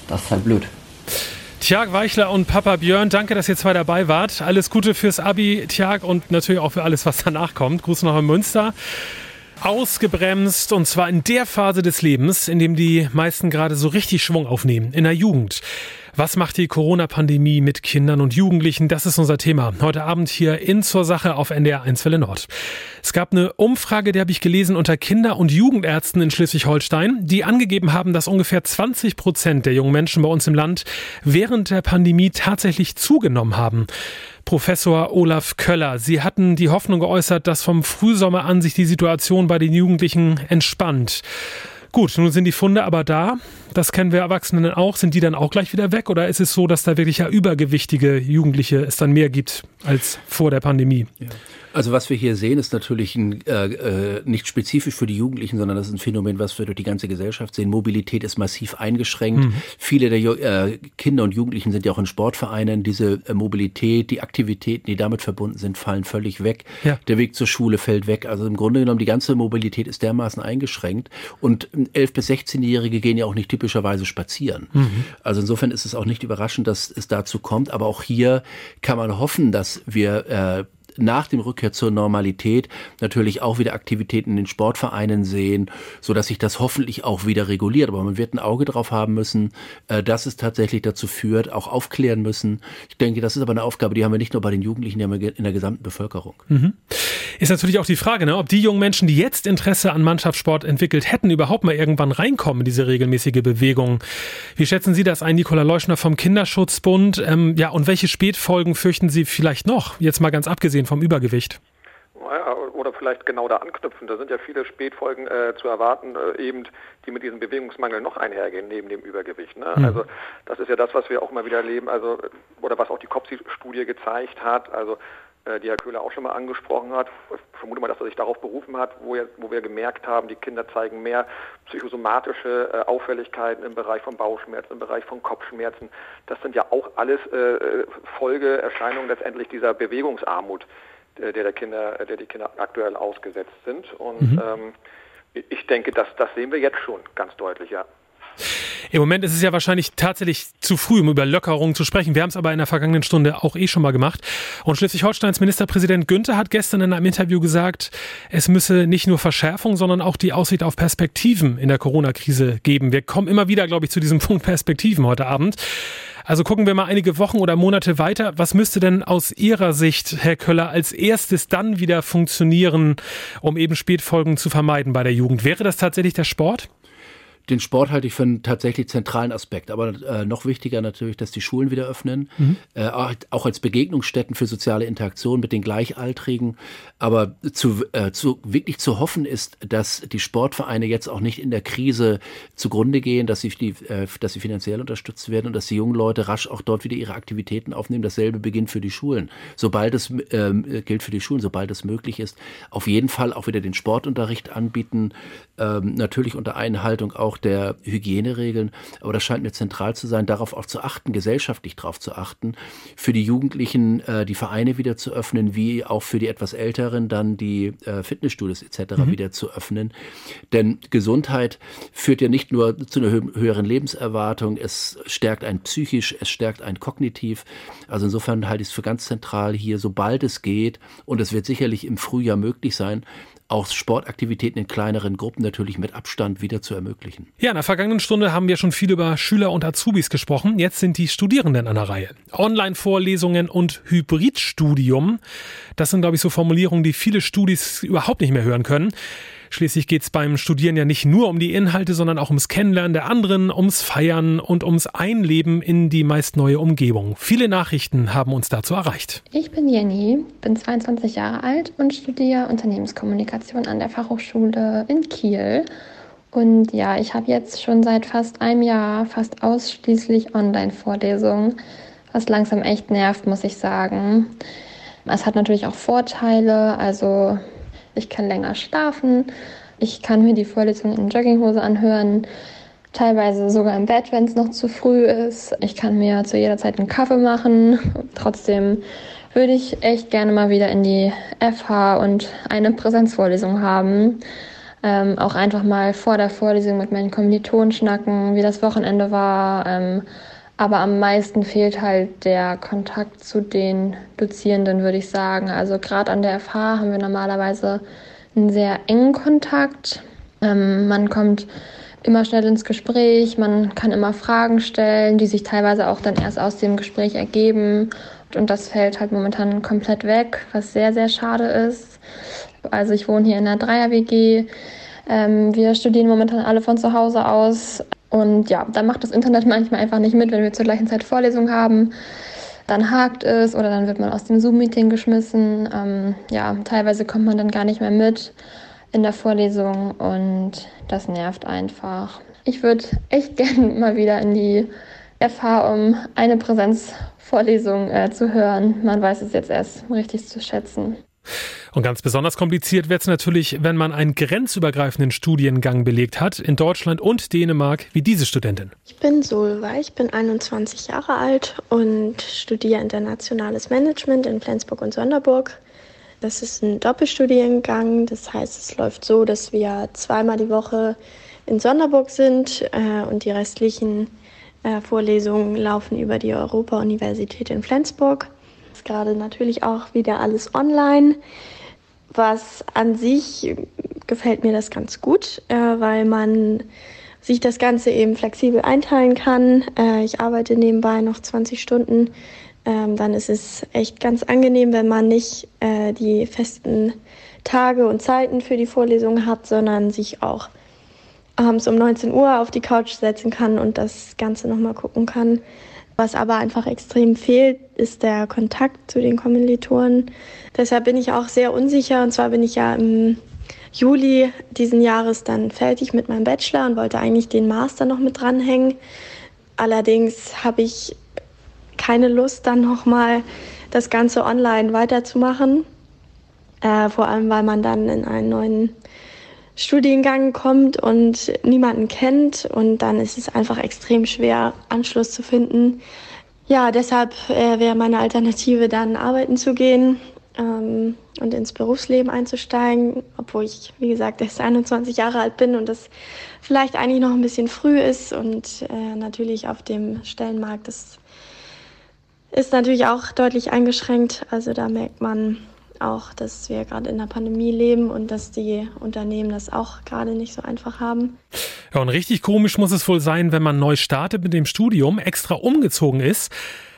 das ist halt blöd. Tjag Weichler und Papa Björn, danke, dass ihr zwei dabei wart. Alles Gute fürs Abi, Tjag, und natürlich auch für alles, was danach kommt. Gruß nach Münster. Ausgebremst und zwar in der Phase des Lebens, in dem die meisten gerade so richtig Schwung aufnehmen, in der Jugend. Was macht die Corona-Pandemie mit Kindern und Jugendlichen? Das ist unser Thema. Heute Abend hier in zur Sache auf NDR 1 Welle Nord. Es gab eine Umfrage, die habe ich gelesen, unter Kinder- und Jugendärzten in Schleswig-Holstein, die angegeben haben, dass ungefähr 20 Prozent der jungen Menschen bei uns im Land während der Pandemie tatsächlich zugenommen haben. Professor Olaf Köller, Sie hatten die Hoffnung geäußert, dass vom Frühsommer an sich die Situation bei den Jugendlichen entspannt. Gut, nun sind die Funde aber da. Das kennen wir Erwachsenen auch. Sind die dann auch gleich wieder weg? Oder ist es so, dass da wirklich ja übergewichtige Jugendliche es dann mehr gibt als vor der Pandemie? Ja. Also was wir hier sehen, ist natürlich ein, äh, äh, nicht spezifisch für die Jugendlichen, sondern das ist ein Phänomen, was wir durch die ganze Gesellschaft sehen. Mobilität ist massiv eingeschränkt. Mhm. Viele der äh, Kinder und Jugendlichen sind ja auch in Sportvereinen. Diese äh, Mobilität, die Aktivitäten, die damit verbunden sind, fallen völlig weg. Ja. Der Weg zur Schule fällt weg. Also im Grunde genommen, die ganze Mobilität ist dermaßen eingeschränkt. Und 11- bis 16-Jährige gehen ja auch nicht typischerweise spazieren. Mhm. Also insofern ist es auch nicht überraschend, dass es dazu kommt. Aber auch hier kann man hoffen, dass wir äh, nach dem Rückkehr zur Normalität natürlich auch wieder Aktivitäten in den Sportvereinen sehen, so dass sich das hoffentlich auch wieder reguliert. Aber man wird ein Auge drauf haben müssen, äh, dass es tatsächlich dazu führt, auch aufklären müssen. Ich denke, das ist aber eine Aufgabe, die haben wir nicht nur bei den Jugendlichen, die haben wir in der gesamten Bevölkerung. Mhm. Ist natürlich auch die Frage, ne, ob die jungen Menschen, die jetzt Interesse an Mannschaftssport entwickelt hätten, überhaupt mal irgendwann reinkommen in diese regelmäßige Bewegung. Wie schätzen Sie das ein, Nikola Leuschner vom Kinderschutzbund? Ähm, ja, und welche Spätfolgen fürchten Sie vielleicht noch? Jetzt mal ganz abgesehen vom Übergewicht. Oder vielleicht genau da anknüpfen. Da sind ja viele Spätfolgen äh, zu erwarten, äh, eben die mit diesem Bewegungsmangel noch einhergehen, neben dem Übergewicht. Ne? Mhm. Also das ist ja das, was wir auch immer wieder erleben, also oder was auch die COPSI-Studie gezeigt hat. Also die Herr Köhler auch schon mal angesprochen hat. Ich vermute mal, dass er sich darauf berufen hat, wo, er, wo wir gemerkt haben, die Kinder zeigen mehr psychosomatische äh, Auffälligkeiten im Bereich von Bauchschmerzen, im Bereich von Kopfschmerzen. Das sind ja auch alles äh, Folgeerscheinungen letztendlich dieser Bewegungsarmut, der, der Kinder, der die Kinder aktuell ausgesetzt sind. Und mhm. ähm, ich denke, das, das sehen wir jetzt schon ganz deutlich, ja. Im Moment ist es ja wahrscheinlich tatsächlich zu früh, um über Lockerungen zu sprechen. Wir haben es aber in der vergangenen Stunde auch eh schon mal gemacht. Und Schleswig-Holsteins Ministerpräsident Günther hat gestern in einem Interview gesagt, es müsse nicht nur Verschärfung, sondern auch die Aussicht auf Perspektiven in der Corona-Krise geben. Wir kommen immer wieder, glaube ich, zu diesem Punkt Perspektiven heute Abend. Also gucken wir mal einige Wochen oder Monate weiter. Was müsste denn aus Ihrer Sicht, Herr Köller, als erstes dann wieder funktionieren, um eben Spätfolgen zu vermeiden bei der Jugend? Wäre das tatsächlich der Sport? Den Sport halte ich für einen tatsächlich zentralen Aspekt. Aber äh, noch wichtiger natürlich, dass die Schulen wieder öffnen, mhm. äh, auch als Begegnungsstätten für soziale Interaktion mit den Gleichaltrigen. Aber zu, äh, zu, wirklich zu hoffen ist, dass die Sportvereine jetzt auch nicht in der Krise zugrunde gehen, dass sie, die, äh, dass sie finanziell unterstützt werden und dass die jungen Leute rasch auch dort wieder ihre Aktivitäten aufnehmen. Dasselbe beginnt für die Schulen. Sobald es ähm, gilt für die Schulen, sobald es möglich ist, auf jeden Fall auch wieder den Sportunterricht anbieten, ähm, natürlich unter Einhaltung auch auch der Hygieneregeln. Aber das scheint mir zentral zu sein, darauf auch zu achten, gesellschaftlich darauf zu achten, für die Jugendlichen äh, die Vereine wieder zu öffnen, wie auch für die etwas Älteren dann die äh, Fitnessstudios etc. Mhm. wieder zu öffnen. Denn Gesundheit führt ja nicht nur zu einer hö höheren Lebenserwartung, es stärkt einen psychisch, es stärkt einen kognitiv. Also insofern halte ich es für ganz zentral hier, sobald es geht, und es wird sicherlich im Frühjahr möglich sein, auch Sportaktivitäten in kleineren Gruppen natürlich mit Abstand wieder zu ermöglichen. Ja, in der vergangenen Stunde haben wir schon viel über Schüler und Azubis gesprochen. Jetzt sind die Studierenden an der Reihe. Online-Vorlesungen und Hybridstudium. Das sind, glaube ich, so Formulierungen, die viele Studis überhaupt nicht mehr hören können. Schließlich geht es beim Studieren ja nicht nur um die Inhalte, sondern auch ums Kennenlernen der anderen, ums Feiern und ums Einleben in die meist neue Umgebung. Viele Nachrichten haben uns dazu erreicht. Ich bin Jenny, bin 22 Jahre alt und studiere Unternehmenskommunikation an der Fachhochschule in Kiel. Und ja, ich habe jetzt schon seit fast einem Jahr fast ausschließlich Online-Vorlesungen, was langsam echt nervt, muss ich sagen. Es hat natürlich auch Vorteile, also ich kann länger schlafen, ich kann mir die Vorlesung in Jogginghose anhören, teilweise sogar im Bett, wenn es noch zu früh ist. Ich kann mir zu jeder Zeit einen Kaffee machen. Trotzdem würde ich echt gerne mal wieder in die FH und eine Präsenzvorlesung haben. Ähm, auch einfach mal vor der Vorlesung mit meinen Kommilitonen schnacken, wie das Wochenende war. Ähm, aber am meisten fehlt halt der Kontakt zu den Dozierenden, würde ich sagen. Also gerade an der FH haben wir normalerweise einen sehr engen Kontakt. Ähm, man kommt immer schnell ins Gespräch, man kann immer Fragen stellen, die sich teilweise auch dann erst aus dem Gespräch ergeben. Und das fällt halt momentan komplett weg, was sehr, sehr schade ist. Also ich wohne hier in einer Dreier-WG. Ähm, wir studieren momentan alle von zu Hause aus. Und ja, da macht das Internet manchmal einfach nicht mit, wenn wir zur gleichen Zeit Vorlesung haben. Dann hakt es oder dann wird man aus dem Zoom-Meeting geschmissen. Ähm, ja, teilweise kommt man dann gar nicht mehr mit in der Vorlesung und das nervt einfach. Ich würde echt gerne mal wieder in die FH, um eine Präsenzvorlesung äh, zu hören. Man weiß es jetzt erst richtig zu schätzen. Und ganz besonders kompliziert wird es natürlich, wenn man einen grenzübergreifenden Studiengang belegt hat, in Deutschland und Dänemark, wie diese Studentin. Ich bin Solva, ich bin 21 Jahre alt und studiere internationales Management in Flensburg und Sonderburg. Das ist ein Doppelstudiengang, das heißt, es läuft so, dass wir zweimal die Woche in Sonderburg sind äh, und die restlichen äh, Vorlesungen laufen über die Europa-Universität in Flensburg. Gerade natürlich auch wieder alles online, was an sich gefällt mir das ganz gut, äh, weil man sich das Ganze eben flexibel einteilen kann. Äh, ich arbeite nebenbei noch 20 Stunden. Ähm, dann ist es echt ganz angenehm, wenn man nicht äh, die festen Tage und Zeiten für die Vorlesung hat, sondern sich auch abends um 19 Uhr auf die Couch setzen kann und das Ganze nochmal gucken kann. Was aber einfach extrem fehlt, ist der Kontakt zu den Kommilitonen. Deshalb bin ich auch sehr unsicher. Und zwar bin ich ja im Juli diesen Jahres dann fertig mit meinem Bachelor und wollte eigentlich den Master noch mit dranhängen. Allerdings habe ich keine Lust, dann nochmal das Ganze online weiterzumachen. Äh, vor allem, weil man dann in einen neuen Studiengang kommt und niemanden kennt und dann ist es einfach extrem schwer, Anschluss zu finden. Ja, deshalb äh, wäre meine Alternative dann arbeiten zu gehen ähm, und ins Berufsleben einzusteigen, obwohl ich, wie gesagt, erst 21 Jahre alt bin und das vielleicht eigentlich noch ein bisschen früh ist und äh, natürlich auf dem Stellenmarkt das ist natürlich auch deutlich eingeschränkt. Also da merkt man auch, dass wir gerade in der Pandemie leben und dass die Unternehmen das auch gerade nicht so einfach haben. Ja, und richtig komisch muss es wohl sein, wenn man neu startet mit dem Studium, extra umgezogen ist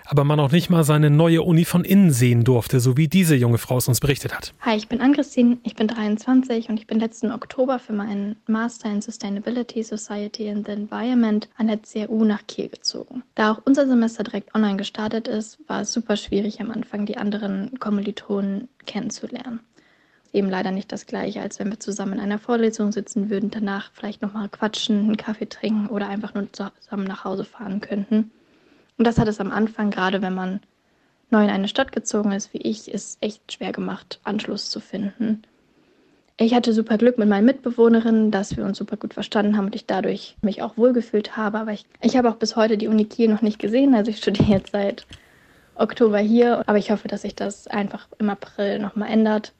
aber man auch nicht mal seine neue Uni von innen sehen durfte, so wie diese junge Frau es uns berichtet hat. Hi, ich bin Ann-Christine, ich bin 23 und ich bin letzten Oktober für meinen Master in Sustainability, Society and the Environment an der CRU nach Kiel gezogen. Da auch unser Semester direkt online gestartet ist, war es super schwierig am Anfang, die anderen Kommilitonen kennenzulernen eben leider nicht das gleiche, als wenn wir zusammen in einer Vorlesung sitzen würden, danach vielleicht nochmal quatschen, einen Kaffee trinken oder einfach nur zusammen nach Hause fahren könnten. Und das hat es am Anfang, gerade wenn man neu in eine Stadt gezogen ist, wie ich, ist echt schwer gemacht, Anschluss zu finden. Ich hatte super Glück mit meinen Mitbewohnerinnen, dass wir uns super gut verstanden haben und ich dadurch mich auch wohlgefühlt habe. Aber ich, ich habe auch bis heute die Uni Kiel noch nicht gesehen. Also ich studiere jetzt seit Oktober hier. Aber ich hoffe, dass sich das einfach im April nochmal ändert.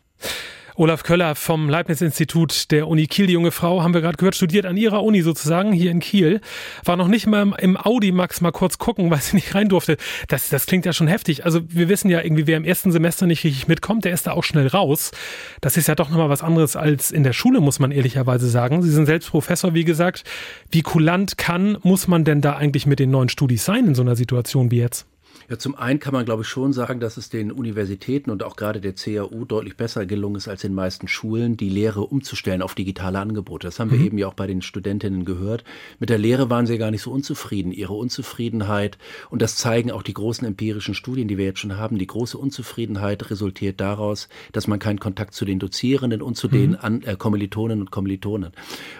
Olaf Köller vom Leibniz-Institut der Uni Kiel, die junge Frau, haben wir gerade gehört, studiert an ihrer Uni sozusagen hier in Kiel. War noch nicht mal im Audi Max mal kurz gucken, weil sie nicht rein durfte. Das, das klingt ja schon heftig. Also wir wissen ja irgendwie, wer im ersten Semester nicht richtig mitkommt, der ist da auch schnell raus. Das ist ja doch nochmal was anderes als in der Schule, muss man ehrlicherweise sagen. Sie sind selbst Professor, wie gesagt. Wie kulant kann, muss man denn da eigentlich mit den neuen Studis sein in so einer Situation wie jetzt? Ja, zum einen kann man, glaube ich, schon sagen, dass es den Universitäten und auch gerade der CAU deutlich besser gelungen ist als den meisten Schulen, die Lehre umzustellen auf digitale Angebote. Das haben wir mhm. eben ja auch bei den Studentinnen gehört. Mit der Lehre waren sie gar nicht so unzufrieden. Ihre Unzufriedenheit, und das zeigen auch die großen empirischen Studien, die wir jetzt schon haben, die große Unzufriedenheit resultiert daraus, dass man keinen Kontakt zu den Dozierenden und zu mhm. den An äh, Kommilitonen und Kommilitonen.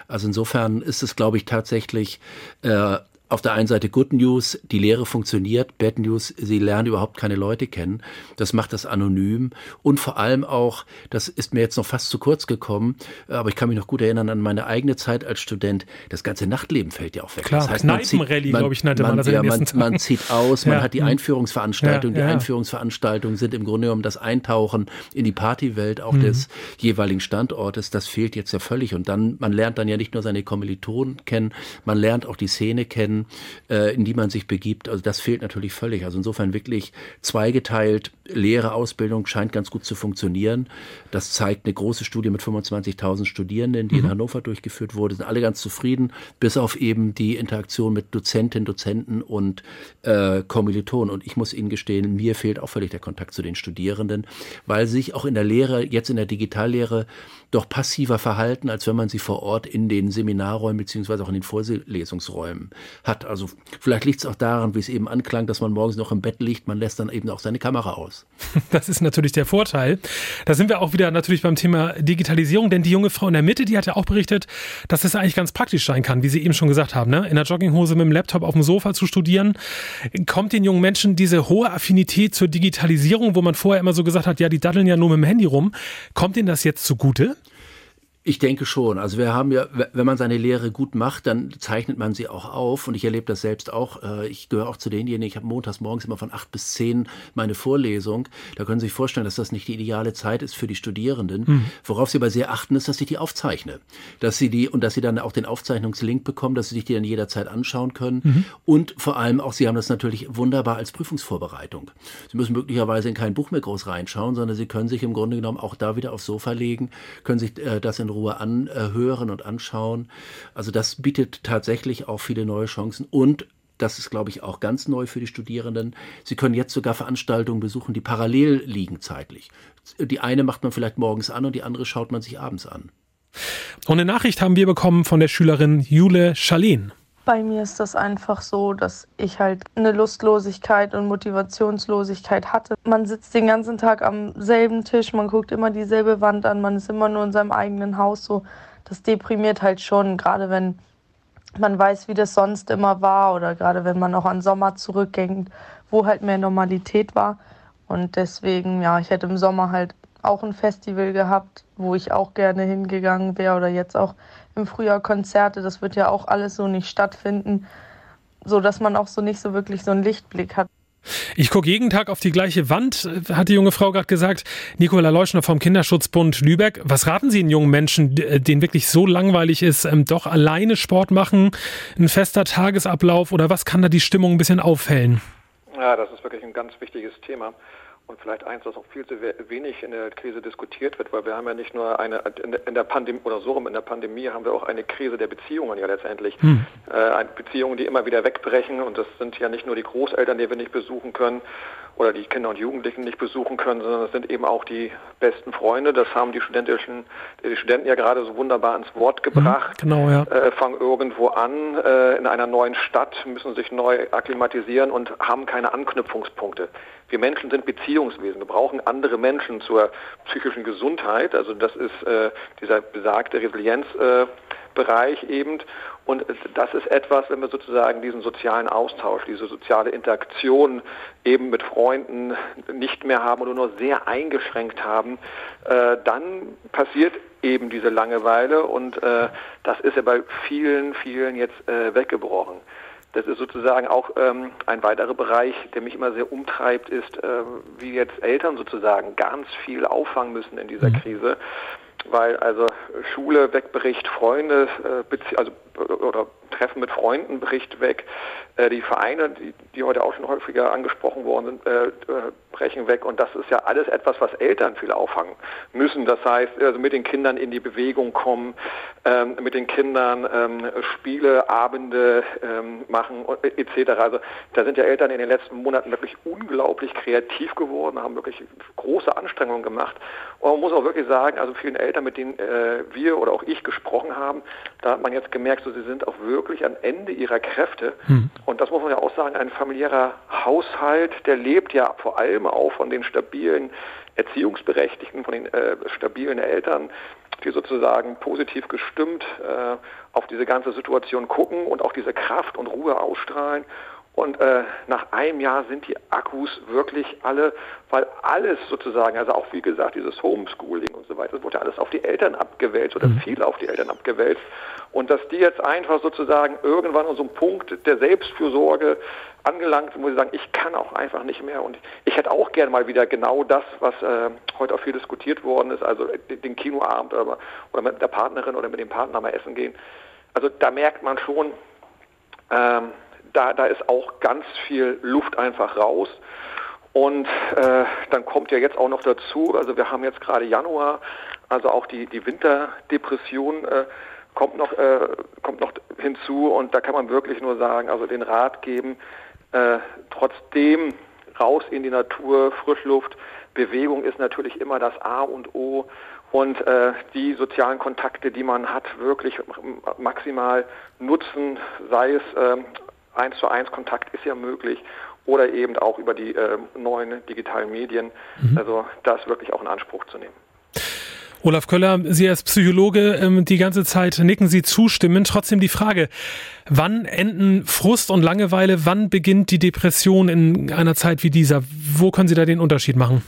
Also insofern ist es, glaube ich, tatsächlich äh, auf der einen Seite Good News, die Lehre funktioniert, Bad News, sie lernen überhaupt keine Leute kennen. Das macht das anonym. Und vor allem auch, das ist mir jetzt noch fast zu kurz gekommen, aber ich kann mich noch gut erinnern an meine eigene Zeit als Student, das ganze Nachtleben fällt ja auch weg. Klar, das heißt, Kneipenrallye, glaube ich, nannte man, man das ja, man, man zieht aus, man ja. hat die Einführungsveranstaltung, ja, ja, die Einführungsveranstaltungen sind im Grunde genommen das Eintauchen in die Partywelt auch mhm. des jeweiligen Standortes, das fehlt jetzt ja völlig. Und dann, man lernt dann ja nicht nur seine Kommilitonen kennen, man lernt auch die Szene kennen, äh, in die man sich begibt. Also das fehlt natürlich völlig. Also insofern wirklich zweigeteilt. Lehre, Ausbildung scheint ganz gut zu funktionieren. Das zeigt eine große Studie mit 25.000 Studierenden, die mhm. in Hannover durchgeführt wurde. Sind alle ganz zufrieden, bis auf eben die Interaktion mit Dozentinnen, Dozenten und äh, Kommilitonen. Und ich muss Ihnen gestehen, mir fehlt auch völlig der Kontakt zu den Studierenden, weil sich auch in der Lehre, jetzt in der Digitallehre, doch passiver verhalten, als wenn man sie vor Ort in den Seminarräumen beziehungsweise auch in den Vorlesungsräumen hat. Also vielleicht liegt es auch daran, wie es eben anklang, dass man morgens noch im Bett liegt, man lässt dann eben auch seine Kamera aus. Das ist natürlich der Vorteil. Da sind wir auch wieder natürlich beim Thema Digitalisierung, denn die junge Frau in der Mitte, die hat ja auch berichtet, dass es eigentlich ganz praktisch sein kann, wie Sie eben schon gesagt haben, ne? in der Jogginghose mit dem Laptop auf dem Sofa zu studieren. Kommt den jungen Menschen diese hohe Affinität zur Digitalisierung, wo man vorher immer so gesagt hat, ja, die daddeln ja nur mit dem Handy rum, kommt ihnen das jetzt zugute? Ich denke schon. Also wir haben ja, wenn man seine Lehre gut macht, dann zeichnet man sie auch auf. Und ich erlebe das selbst auch. Äh, ich gehöre auch zu denjenigen, ich habe montags morgens immer von acht bis zehn meine Vorlesung. Da können Sie sich vorstellen, dass das nicht die ideale Zeit ist für die Studierenden. Mhm. Worauf Sie aber sehr achten, ist, dass ich die aufzeichne. Dass Sie die, und dass Sie dann auch den Aufzeichnungslink bekommen, dass Sie sich die dann jederzeit anschauen können. Mhm. Und vor allem auch, Sie haben das natürlich wunderbar als Prüfungsvorbereitung. Sie müssen möglicherweise in kein Buch mehr groß reinschauen, sondern Sie können sich im Grunde genommen auch da wieder aufs Sofa legen, können sich äh, das in Ruhe anhören und anschauen. Also das bietet tatsächlich auch viele neue Chancen und das ist, glaube ich, auch ganz neu für die Studierenden. Sie können jetzt sogar Veranstaltungen besuchen, die parallel liegen zeitlich. Die eine macht man vielleicht morgens an und die andere schaut man sich abends an. Und eine Nachricht haben wir bekommen von der Schülerin Jule Schalin. Bei mir ist das einfach so, dass ich halt eine Lustlosigkeit und Motivationslosigkeit hatte. Man sitzt den ganzen Tag am selben Tisch, man guckt immer dieselbe Wand an, man ist immer nur in seinem eigenen Haus so. Das deprimiert halt schon, gerade wenn man weiß, wie das sonst immer war oder gerade wenn man auch an Sommer zurückgängt, wo halt mehr Normalität war. Und deswegen, ja, ich hätte im Sommer halt auch ein Festival gehabt, wo ich auch gerne hingegangen wäre oder jetzt auch im Frühjahr Konzerte. Das wird ja auch alles so nicht stattfinden, so dass man auch so nicht so wirklich so einen Lichtblick hat. Ich gucke jeden Tag auf die gleiche Wand, hat die junge Frau gerade gesagt. Nikola Leuschner vom Kinderschutzbund Lübeck. Was raten Sie den jungen Menschen, denen wirklich so langweilig ist, ähm, doch alleine Sport machen, ein fester Tagesablauf oder was kann da die Stimmung ein bisschen aufhellen? Ja, das ist wirklich ein ganz wichtiges Thema und vielleicht eins, das auch viel zu wenig in der Krise diskutiert wird, weil wir haben ja nicht nur eine in der Pandemie oder so rum in der Pandemie haben wir auch eine Krise der Beziehungen ja letztendlich. Hm. Äh, Beziehungen, die immer wieder wegbrechen und das sind ja nicht nur die Großeltern, die wir nicht besuchen können oder die Kinder und Jugendlichen nicht besuchen können, sondern es sind eben auch die besten Freunde. Das haben die studentischen, die Studenten ja gerade so wunderbar ins Wort hm, gebracht. Genau, ja. Äh, fangen irgendwo an äh, in einer neuen Stadt, müssen sich neu akklimatisieren und haben keine Anknüpfungspunkte. Wir Menschen sind Beziehungswesen. Wir brauchen andere Menschen zur psychischen Gesundheit. Also das ist äh, dieser besagte Resilienzbereich äh, eben. Und das ist etwas, wenn wir sozusagen diesen sozialen Austausch, diese soziale Interaktion eben mit Freunden nicht mehr haben oder nur sehr eingeschränkt haben, äh, dann passiert eben diese Langeweile und äh, das ist ja bei vielen, vielen jetzt äh, weggebrochen. Das ist sozusagen auch ähm, ein weiterer Bereich, der mich immer sehr umtreibt, ist, äh, wie jetzt Eltern sozusagen ganz viel auffangen müssen in dieser mhm. Krise, weil also Schule wegbricht, Freunde, äh, also oder Treffen mit Freunden bricht weg. Äh, die Vereine, die, die, heute auch schon häufiger angesprochen worden sind, äh, äh, brechen weg. Und das ist ja alles etwas, was Eltern viel auffangen müssen. Das heißt, also mit den Kindern in die Bewegung kommen, ähm, mit den Kindern ähm, Spiele, Abende ähm, machen etc. Also da sind ja Eltern in den letzten Monaten wirklich unglaublich kreativ geworden, haben wirklich große Anstrengungen gemacht. Und man muss auch wirklich sagen, also vielen Eltern, mit denen äh, wir oder auch ich gesprochen haben, da hat man jetzt gemerkt, so, sie sind auch wirklich am Ende ihrer Kräfte. Hm. Und das muss man ja auch sagen, ein familiärer Haushalt, der lebt ja vor allem auch von den stabilen Erziehungsberechtigten, von den äh, stabilen Eltern, die sozusagen positiv gestimmt äh, auf diese ganze Situation gucken und auch diese Kraft und Ruhe ausstrahlen. Und äh, nach einem Jahr sind die Akkus wirklich alle, weil alles sozusagen, also auch wie gesagt, dieses Homeschooling und so weiter, das wurde ja alles auf die Eltern abgewälzt oder mhm. viel auf die Eltern abgewälzt. Und dass die jetzt einfach sozusagen irgendwann an so einem Punkt der Selbstfürsorge angelangt, wo sie sagen, ich kann auch einfach nicht mehr. Und ich hätte auch gerne mal wieder genau das, was äh, heute auch viel diskutiert worden ist, also den Kinoabend oder, oder mit der Partnerin oder mit dem Partner mal essen gehen. Also da merkt man schon, ähm, da, da ist auch ganz viel Luft einfach raus. Und äh, dann kommt ja jetzt auch noch dazu, also wir haben jetzt gerade Januar, also auch die, die Winterdepression äh, kommt, noch, äh, kommt noch hinzu und da kann man wirklich nur sagen, also den Rat geben, äh, trotzdem raus in die Natur, Frischluft, Bewegung ist natürlich immer das A und O und äh, die sozialen Kontakte, die man hat, wirklich maximal nutzen, sei es äh, eins zu eins Kontakt ist ja möglich oder eben auch über die äh, neuen digitalen Medien. Mhm. Also das wirklich auch in Anspruch zu nehmen. Olaf Köller, Sie als Psychologe, ähm, die ganze Zeit nicken Sie zustimmen. Trotzdem die Frage, wann enden Frust und Langeweile, wann beginnt die Depression in einer Zeit wie dieser? Wo können Sie da den Unterschied machen?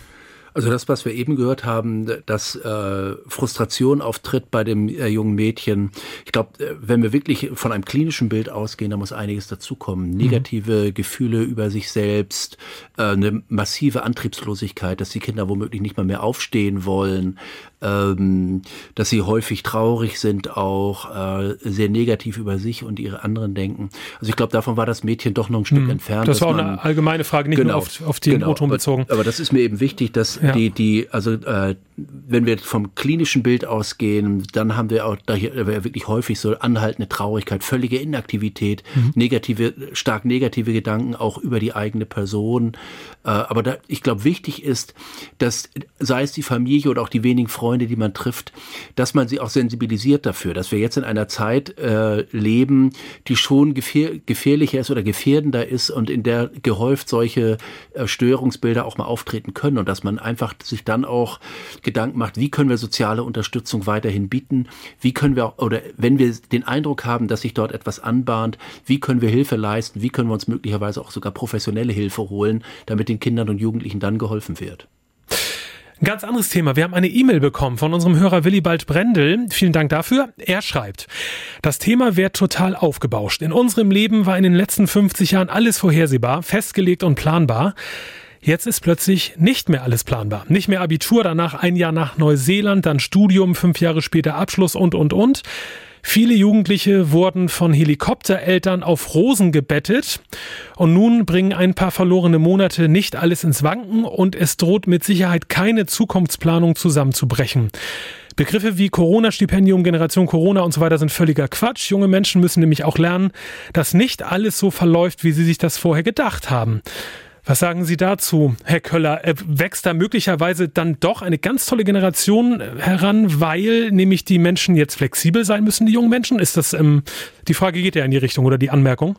Also das, was wir eben gehört haben, dass äh, Frustration auftritt bei dem äh, jungen Mädchen. Ich glaube, äh, wenn wir wirklich von einem klinischen Bild ausgehen, da muss einiges dazukommen. Mhm. Negative mhm. Gefühle über sich selbst, äh, eine massive Antriebslosigkeit, dass die Kinder womöglich nicht mal mehr aufstehen wollen, ähm, dass sie häufig traurig sind, auch äh, sehr negativ über sich und ihre anderen denken. Also ich glaube, davon war das Mädchen doch noch ein Stück hm. entfernt. Das war auch man, eine allgemeine Frage, nicht genau, nur auf, auf den genau, o bezogen. Aber, aber, das ist mir eben wichtig, dass ja. die, die, also äh, wenn wir vom klinischen Bild ausgehen, dann haben wir auch da hier wirklich häufig so anhaltende Traurigkeit, völlige Inaktivität, mhm. negative, stark negative Gedanken auch über die eigene Person. Äh, aber da, ich glaube, wichtig ist, dass sei es die Familie oder auch die wenigen Freunde, die man trifft, dass man sie auch sensibilisiert dafür, dass wir jetzt in einer Zeit äh, leben, die schon gefähr gefährlicher ist oder gefährdender ist und in der gehäuft solche äh, Störungsbilder auch mal auftreten können und dass man einfach sich dann auch Gedanken macht, wie können wir soziale Unterstützung weiterhin bieten, wie können wir, oder wenn wir den Eindruck haben, dass sich dort etwas anbahnt, wie können wir Hilfe leisten, wie können wir uns möglicherweise auch sogar professionelle Hilfe holen, damit den Kindern und Jugendlichen dann geholfen wird. Ein ganz anderes Thema. Wir haben eine E-Mail bekommen von unserem Hörer Willibald Brendel. Vielen Dank dafür. Er schreibt, das Thema wird total aufgebauscht. In unserem Leben war in den letzten 50 Jahren alles vorhersehbar, festgelegt und planbar. Jetzt ist plötzlich nicht mehr alles planbar. Nicht mehr Abitur, danach ein Jahr nach Neuseeland, dann Studium, fünf Jahre später Abschluss und, und, und. Viele Jugendliche wurden von Helikoptereltern auf Rosen gebettet und nun bringen ein paar verlorene Monate nicht alles ins Wanken und es droht mit Sicherheit keine Zukunftsplanung zusammenzubrechen. Begriffe wie Corona-Stipendium, Generation Corona und so weiter sind völliger Quatsch. Junge Menschen müssen nämlich auch lernen, dass nicht alles so verläuft, wie sie sich das vorher gedacht haben. Was sagen Sie dazu, Herr Köller? Wächst da möglicherweise dann doch eine ganz tolle Generation äh, heran, weil nämlich die Menschen jetzt flexibel sein müssen, die jungen Menschen? Ist das, ähm, die Frage geht ja in die Richtung oder die Anmerkung?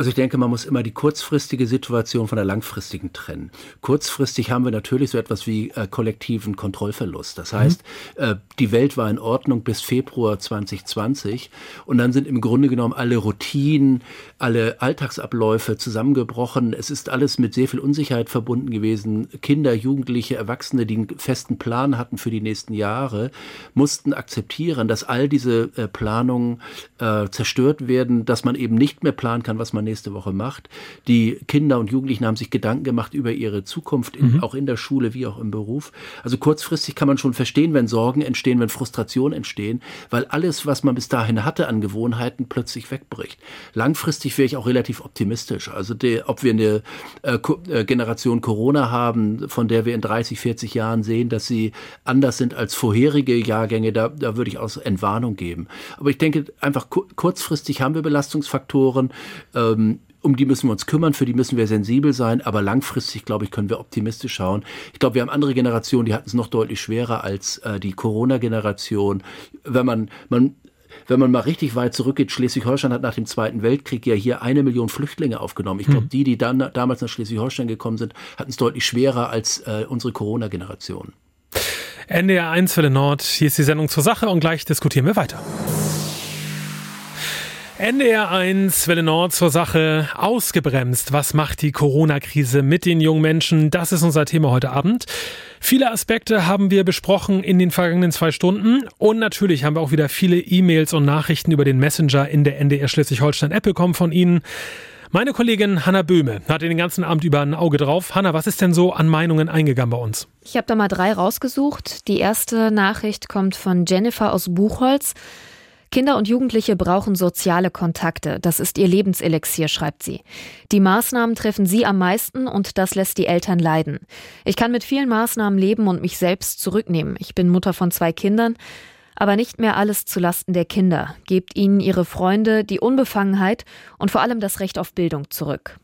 Also ich denke, man muss immer die kurzfristige Situation von der langfristigen trennen. Kurzfristig haben wir natürlich so etwas wie äh, kollektiven Kontrollverlust. Das heißt, mhm. äh, die Welt war in Ordnung bis Februar 2020 und dann sind im Grunde genommen alle Routinen, alle Alltagsabläufe zusammengebrochen. Es ist alles mit sehr viel Unsicherheit verbunden gewesen. Kinder, Jugendliche, Erwachsene, die einen festen Plan hatten für die nächsten Jahre, mussten akzeptieren, dass all diese äh, Planungen äh, zerstört werden, dass man eben nicht mehr planen kann, was man nächste Woche macht. Die Kinder und Jugendlichen haben sich Gedanken gemacht über ihre Zukunft, in, mhm. auch in der Schule wie auch im Beruf. Also kurzfristig kann man schon verstehen, wenn Sorgen entstehen, wenn Frustrationen entstehen, weil alles, was man bis dahin hatte an Gewohnheiten, plötzlich wegbricht. Langfristig wäre ich auch relativ optimistisch. Also die, ob wir eine äh, äh Generation Corona haben, von der wir in 30, 40 Jahren sehen, dass sie anders sind als vorherige Jahrgänge, da, da würde ich auch Entwarnung geben. Aber ich denke, einfach kurzfristig haben wir Belastungsfaktoren. Äh, ähm, um die müssen wir uns kümmern, für die müssen wir sensibel sein, aber langfristig, glaube ich, können wir optimistisch schauen. Ich glaube, wir haben andere Generationen, die hatten es noch deutlich schwerer als äh, die Corona-Generation. Wenn man, man wenn man mal richtig weit zurückgeht, Schleswig-Holstein hat nach dem Zweiten Weltkrieg ja hier eine Million Flüchtlinge aufgenommen. Ich glaube, mhm. die, die dann damals nach Schleswig-Holstein gekommen sind, hatten es deutlich schwerer als äh, unsere Corona-Generation. NDR 1 Welle Nord, hier ist die Sendung zur Sache und gleich diskutieren wir weiter. NDR 1, Welle Nord zur Sache, ausgebremst. Was macht die Corona-Krise mit den jungen Menschen? Das ist unser Thema heute Abend. Viele Aspekte haben wir besprochen in den vergangenen zwei Stunden. Und natürlich haben wir auch wieder viele E-Mails und Nachrichten über den Messenger in der NDR Schleswig-Holstein-App bekommen von Ihnen. Meine Kollegin Hanna Böhme hatte den ganzen Abend über ein Auge drauf. Hanna, was ist denn so an Meinungen eingegangen bei uns? Ich habe da mal drei rausgesucht. Die erste Nachricht kommt von Jennifer aus Buchholz. Kinder und Jugendliche brauchen soziale Kontakte. Das ist ihr Lebenselixier, schreibt sie. Die Maßnahmen treffen sie am meisten und das lässt die Eltern leiden. Ich kann mit vielen Maßnahmen leben und mich selbst zurücknehmen. Ich bin Mutter von zwei Kindern. Aber nicht mehr alles zulasten der Kinder. Gebt ihnen ihre Freunde, die Unbefangenheit und vor allem das Recht auf Bildung zurück.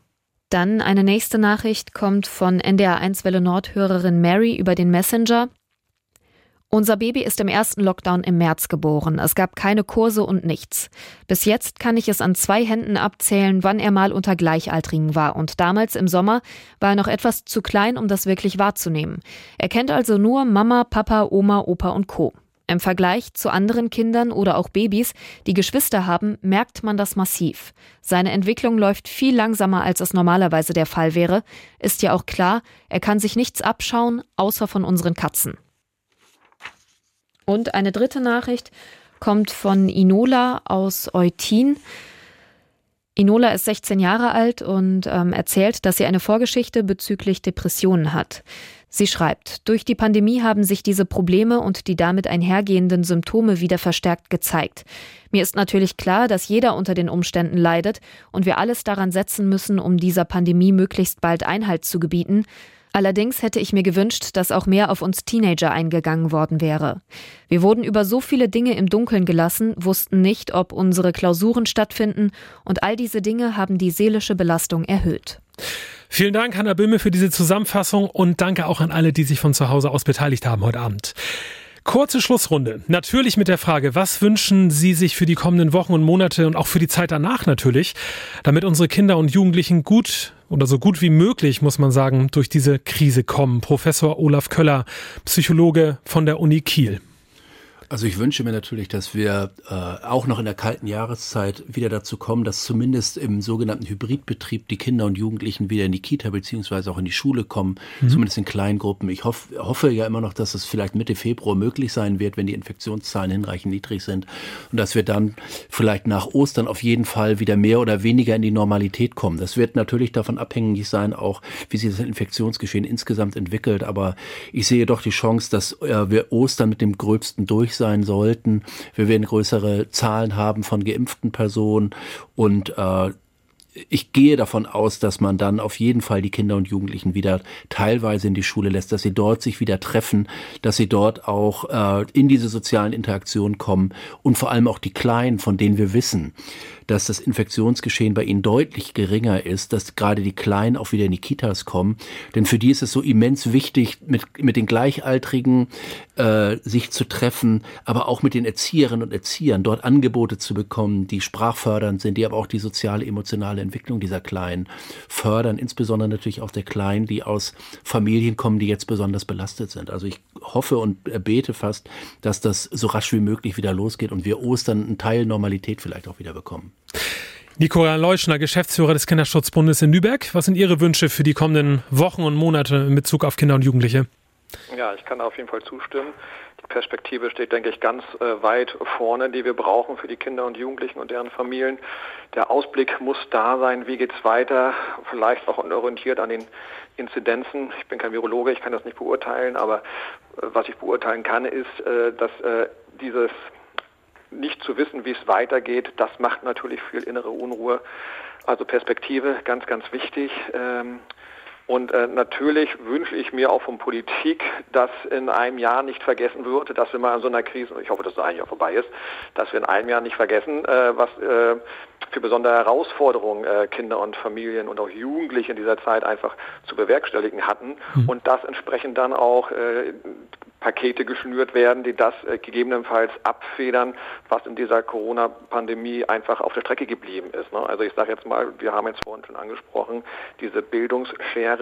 Dann eine nächste Nachricht kommt von NDR1 Welle Nord Hörerin Mary über den Messenger. Unser Baby ist im ersten Lockdown im März geboren. Es gab keine Kurse und nichts. Bis jetzt kann ich es an zwei Händen abzählen, wann er mal unter Gleichaltrigen war. Und damals im Sommer war er noch etwas zu klein, um das wirklich wahrzunehmen. Er kennt also nur Mama, Papa, Oma, Opa und Co. Im Vergleich zu anderen Kindern oder auch Babys, die Geschwister haben, merkt man das massiv. Seine Entwicklung läuft viel langsamer, als es normalerweise der Fall wäre. Ist ja auch klar, er kann sich nichts abschauen, außer von unseren Katzen. Und eine dritte Nachricht kommt von Inola aus Eutin. Inola ist 16 Jahre alt und ähm, erzählt, dass sie eine Vorgeschichte bezüglich Depressionen hat. Sie schreibt, durch die Pandemie haben sich diese Probleme und die damit einhergehenden Symptome wieder verstärkt gezeigt. Mir ist natürlich klar, dass jeder unter den Umständen leidet und wir alles daran setzen müssen, um dieser Pandemie möglichst bald Einhalt zu gebieten. Allerdings hätte ich mir gewünscht, dass auch mehr auf uns Teenager eingegangen worden wäre. Wir wurden über so viele Dinge im Dunkeln gelassen, wussten nicht, ob unsere Klausuren stattfinden und all diese Dinge haben die seelische Belastung erhöht. Vielen Dank, Hanna Böhme, für diese Zusammenfassung und danke auch an alle, die sich von zu Hause aus beteiligt haben heute Abend. Kurze Schlussrunde. Natürlich mit der Frage, was wünschen Sie sich für die kommenden Wochen und Monate und auch für die Zeit danach natürlich, damit unsere Kinder und Jugendlichen gut oder so gut wie möglich, muss man sagen, durch diese Krise kommen. Professor Olaf Köller, Psychologe von der Uni Kiel. Also ich wünsche mir natürlich, dass wir äh, auch noch in der kalten Jahreszeit wieder dazu kommen, dass zumindest im sogenannten Hybridbetrieb die Kinder und Jugendlichen wieder in die Kita beziehungsweise auch in die Schule kommen, mhm. zumindest in kleinen Gruppen. Ich hoff, hoffe ja immer noch, dass es vielleicht Mitte Februar möglich sein wird, wenn die Infektionszahlen hinreichend niedrig sind und dass wir dann vielleicht nach Ostern auf jeden Fall wieder mehr oder weniger in die Normalität kommen. Das wird natürlich davon abhängig sein, auch wie sich das Infektionsgeschehen insgesamt entwickelt. Aber ich sehe doch die Chance, dass äh, wir Ostern mit dem Gröbsten durch sein sollten. Wir werden größere Zahlen haben von geimpften Personen und äh, ich gehe davon aus, dass man dann auf jeden Fall die Kinder und Jugendlichen wieder teilweise in die Schule lässt, dass sie dort sich wieder treffen, dass sie dort auch äh, in diese sozialen Interaktionen kommen und vor allem auch die Kleinen, von denen wir wissen, dass das Infektionsgeschehen bei ihnen deutlich geringer ist, dass gerade die Kleinen auch wieder in die Kitas kommen. Denn für die ist es so immens wichtig, mit, mit den Gleichaltrigen äh, sich zu treffen, aber auch mit den Erzieherinnen und Erziehern dort Angebote zu bekommen, die sprachfördernd sind, die aber auch die soziale, emotionale Entwicklung dieser Kleinen fördern, insbesondere natürlich auch der Kleinen, die aus Familien kommen, die jetzt besonders belastet sind. Also ich hoffe und bete fast, dass das so rasch wie möglich wieder losgeht und wir Ostern einen Teil Normalität vielleicht auch wieder bekommen. Nicola Leuschner, Geschäftsführer des Kinderschutzbundes in Lübeck. Was sind Ihre Wünsche für die kommenden Wochen und Monate in Bezug auf Kinder und Jugendliche? Ja, ich kann auf jeden Fall zustimmen. Perspektive steht, denke ich, ganz äh, weit vorne, die wir brauchen für die Kinder und Jugendlichen und deren Familien. Der Ausblick muss da sein, wie geht es weiter, vielleicht auch orientiert an den Inzidenzen. Ich bin kein Virologe, ich kann das nicht beurteilen, aber äh, was ich beurteilen kann, ist, äh, dass äh, dieses nicht zu wissen, wie es weitergeht, das macht natürlich viel innere Unruhe. Also Perspektive, ganz, ganz wichtig. Ähm, und äh, natürlich wünsche ich mir auch von Politik, dass in einem Jahr nicht vergessen wird, dass wir mal in so einer Krise, ich hoffe, dass das eigentlich auch vorbei ist, dass wir in einem Jahr nicht vergessen, äh, was äh, für besondere Herausforderungen äh, Kinder und Familien und auch Jugendliche in dieser Zeit einfach zu bewerkstelligen hatten mhm. und das entsprechend dann auch äh, Pakete geschnürt werden, die das äh, gegebenenfalls abfedern, was in dieser Corona-Pandemie einfach auf der Strecke geblieben ist. Ne? Also ich sage jetzt mal, wir haben jetzt vorhin schon angesprochen, diese Bildungsschere,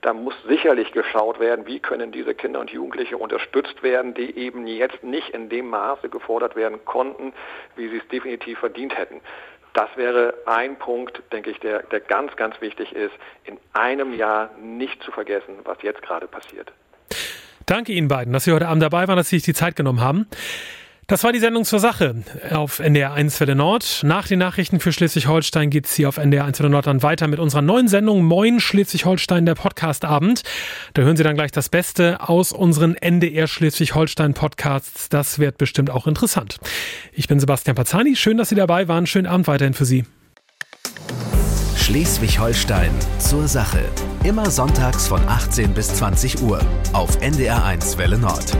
da muss sicherlich geschaut werden, wie können diese Kinder und Jugendliche unterstützt werden, die eben jetzt nicht in dem Maße gefordert werden konnten, wie sie es definitiv verdient hätten. Das wäre ein Punkt, denke ich, der, der ganz, ganz wichtig ist, in einem Jahr nicht zu vergessen, was jetzt gerade passiert. Danke Ihnen beiden, dass Sie heute Abend dabei waren, dass Sie sich die Zeit genommen haben. Das war die Sendung zur Sache auf NDR 1 Welle Nord. Nach den Nachrichten für Schleswig-Holstein geht es hier auf NDR 1 Welle Nord dann weiter mit unserer neuen Sendung Moin Schleswig-Holstein, der Podcastabend. Da hören Sie dann gleich das Beste aus unseren NDR Schleswig-Holstein Podcasts. Das wird bestimmt auch interessant. Ich bin Sebastian Pazzani. Schön, dass Sie dabei waren. Schönen Abend weiterhin für Sie. Schleswig-Holstein zur Sache. Immer sonntags von 18 bis 20 Uhr auf NDR 1 Welle Nord.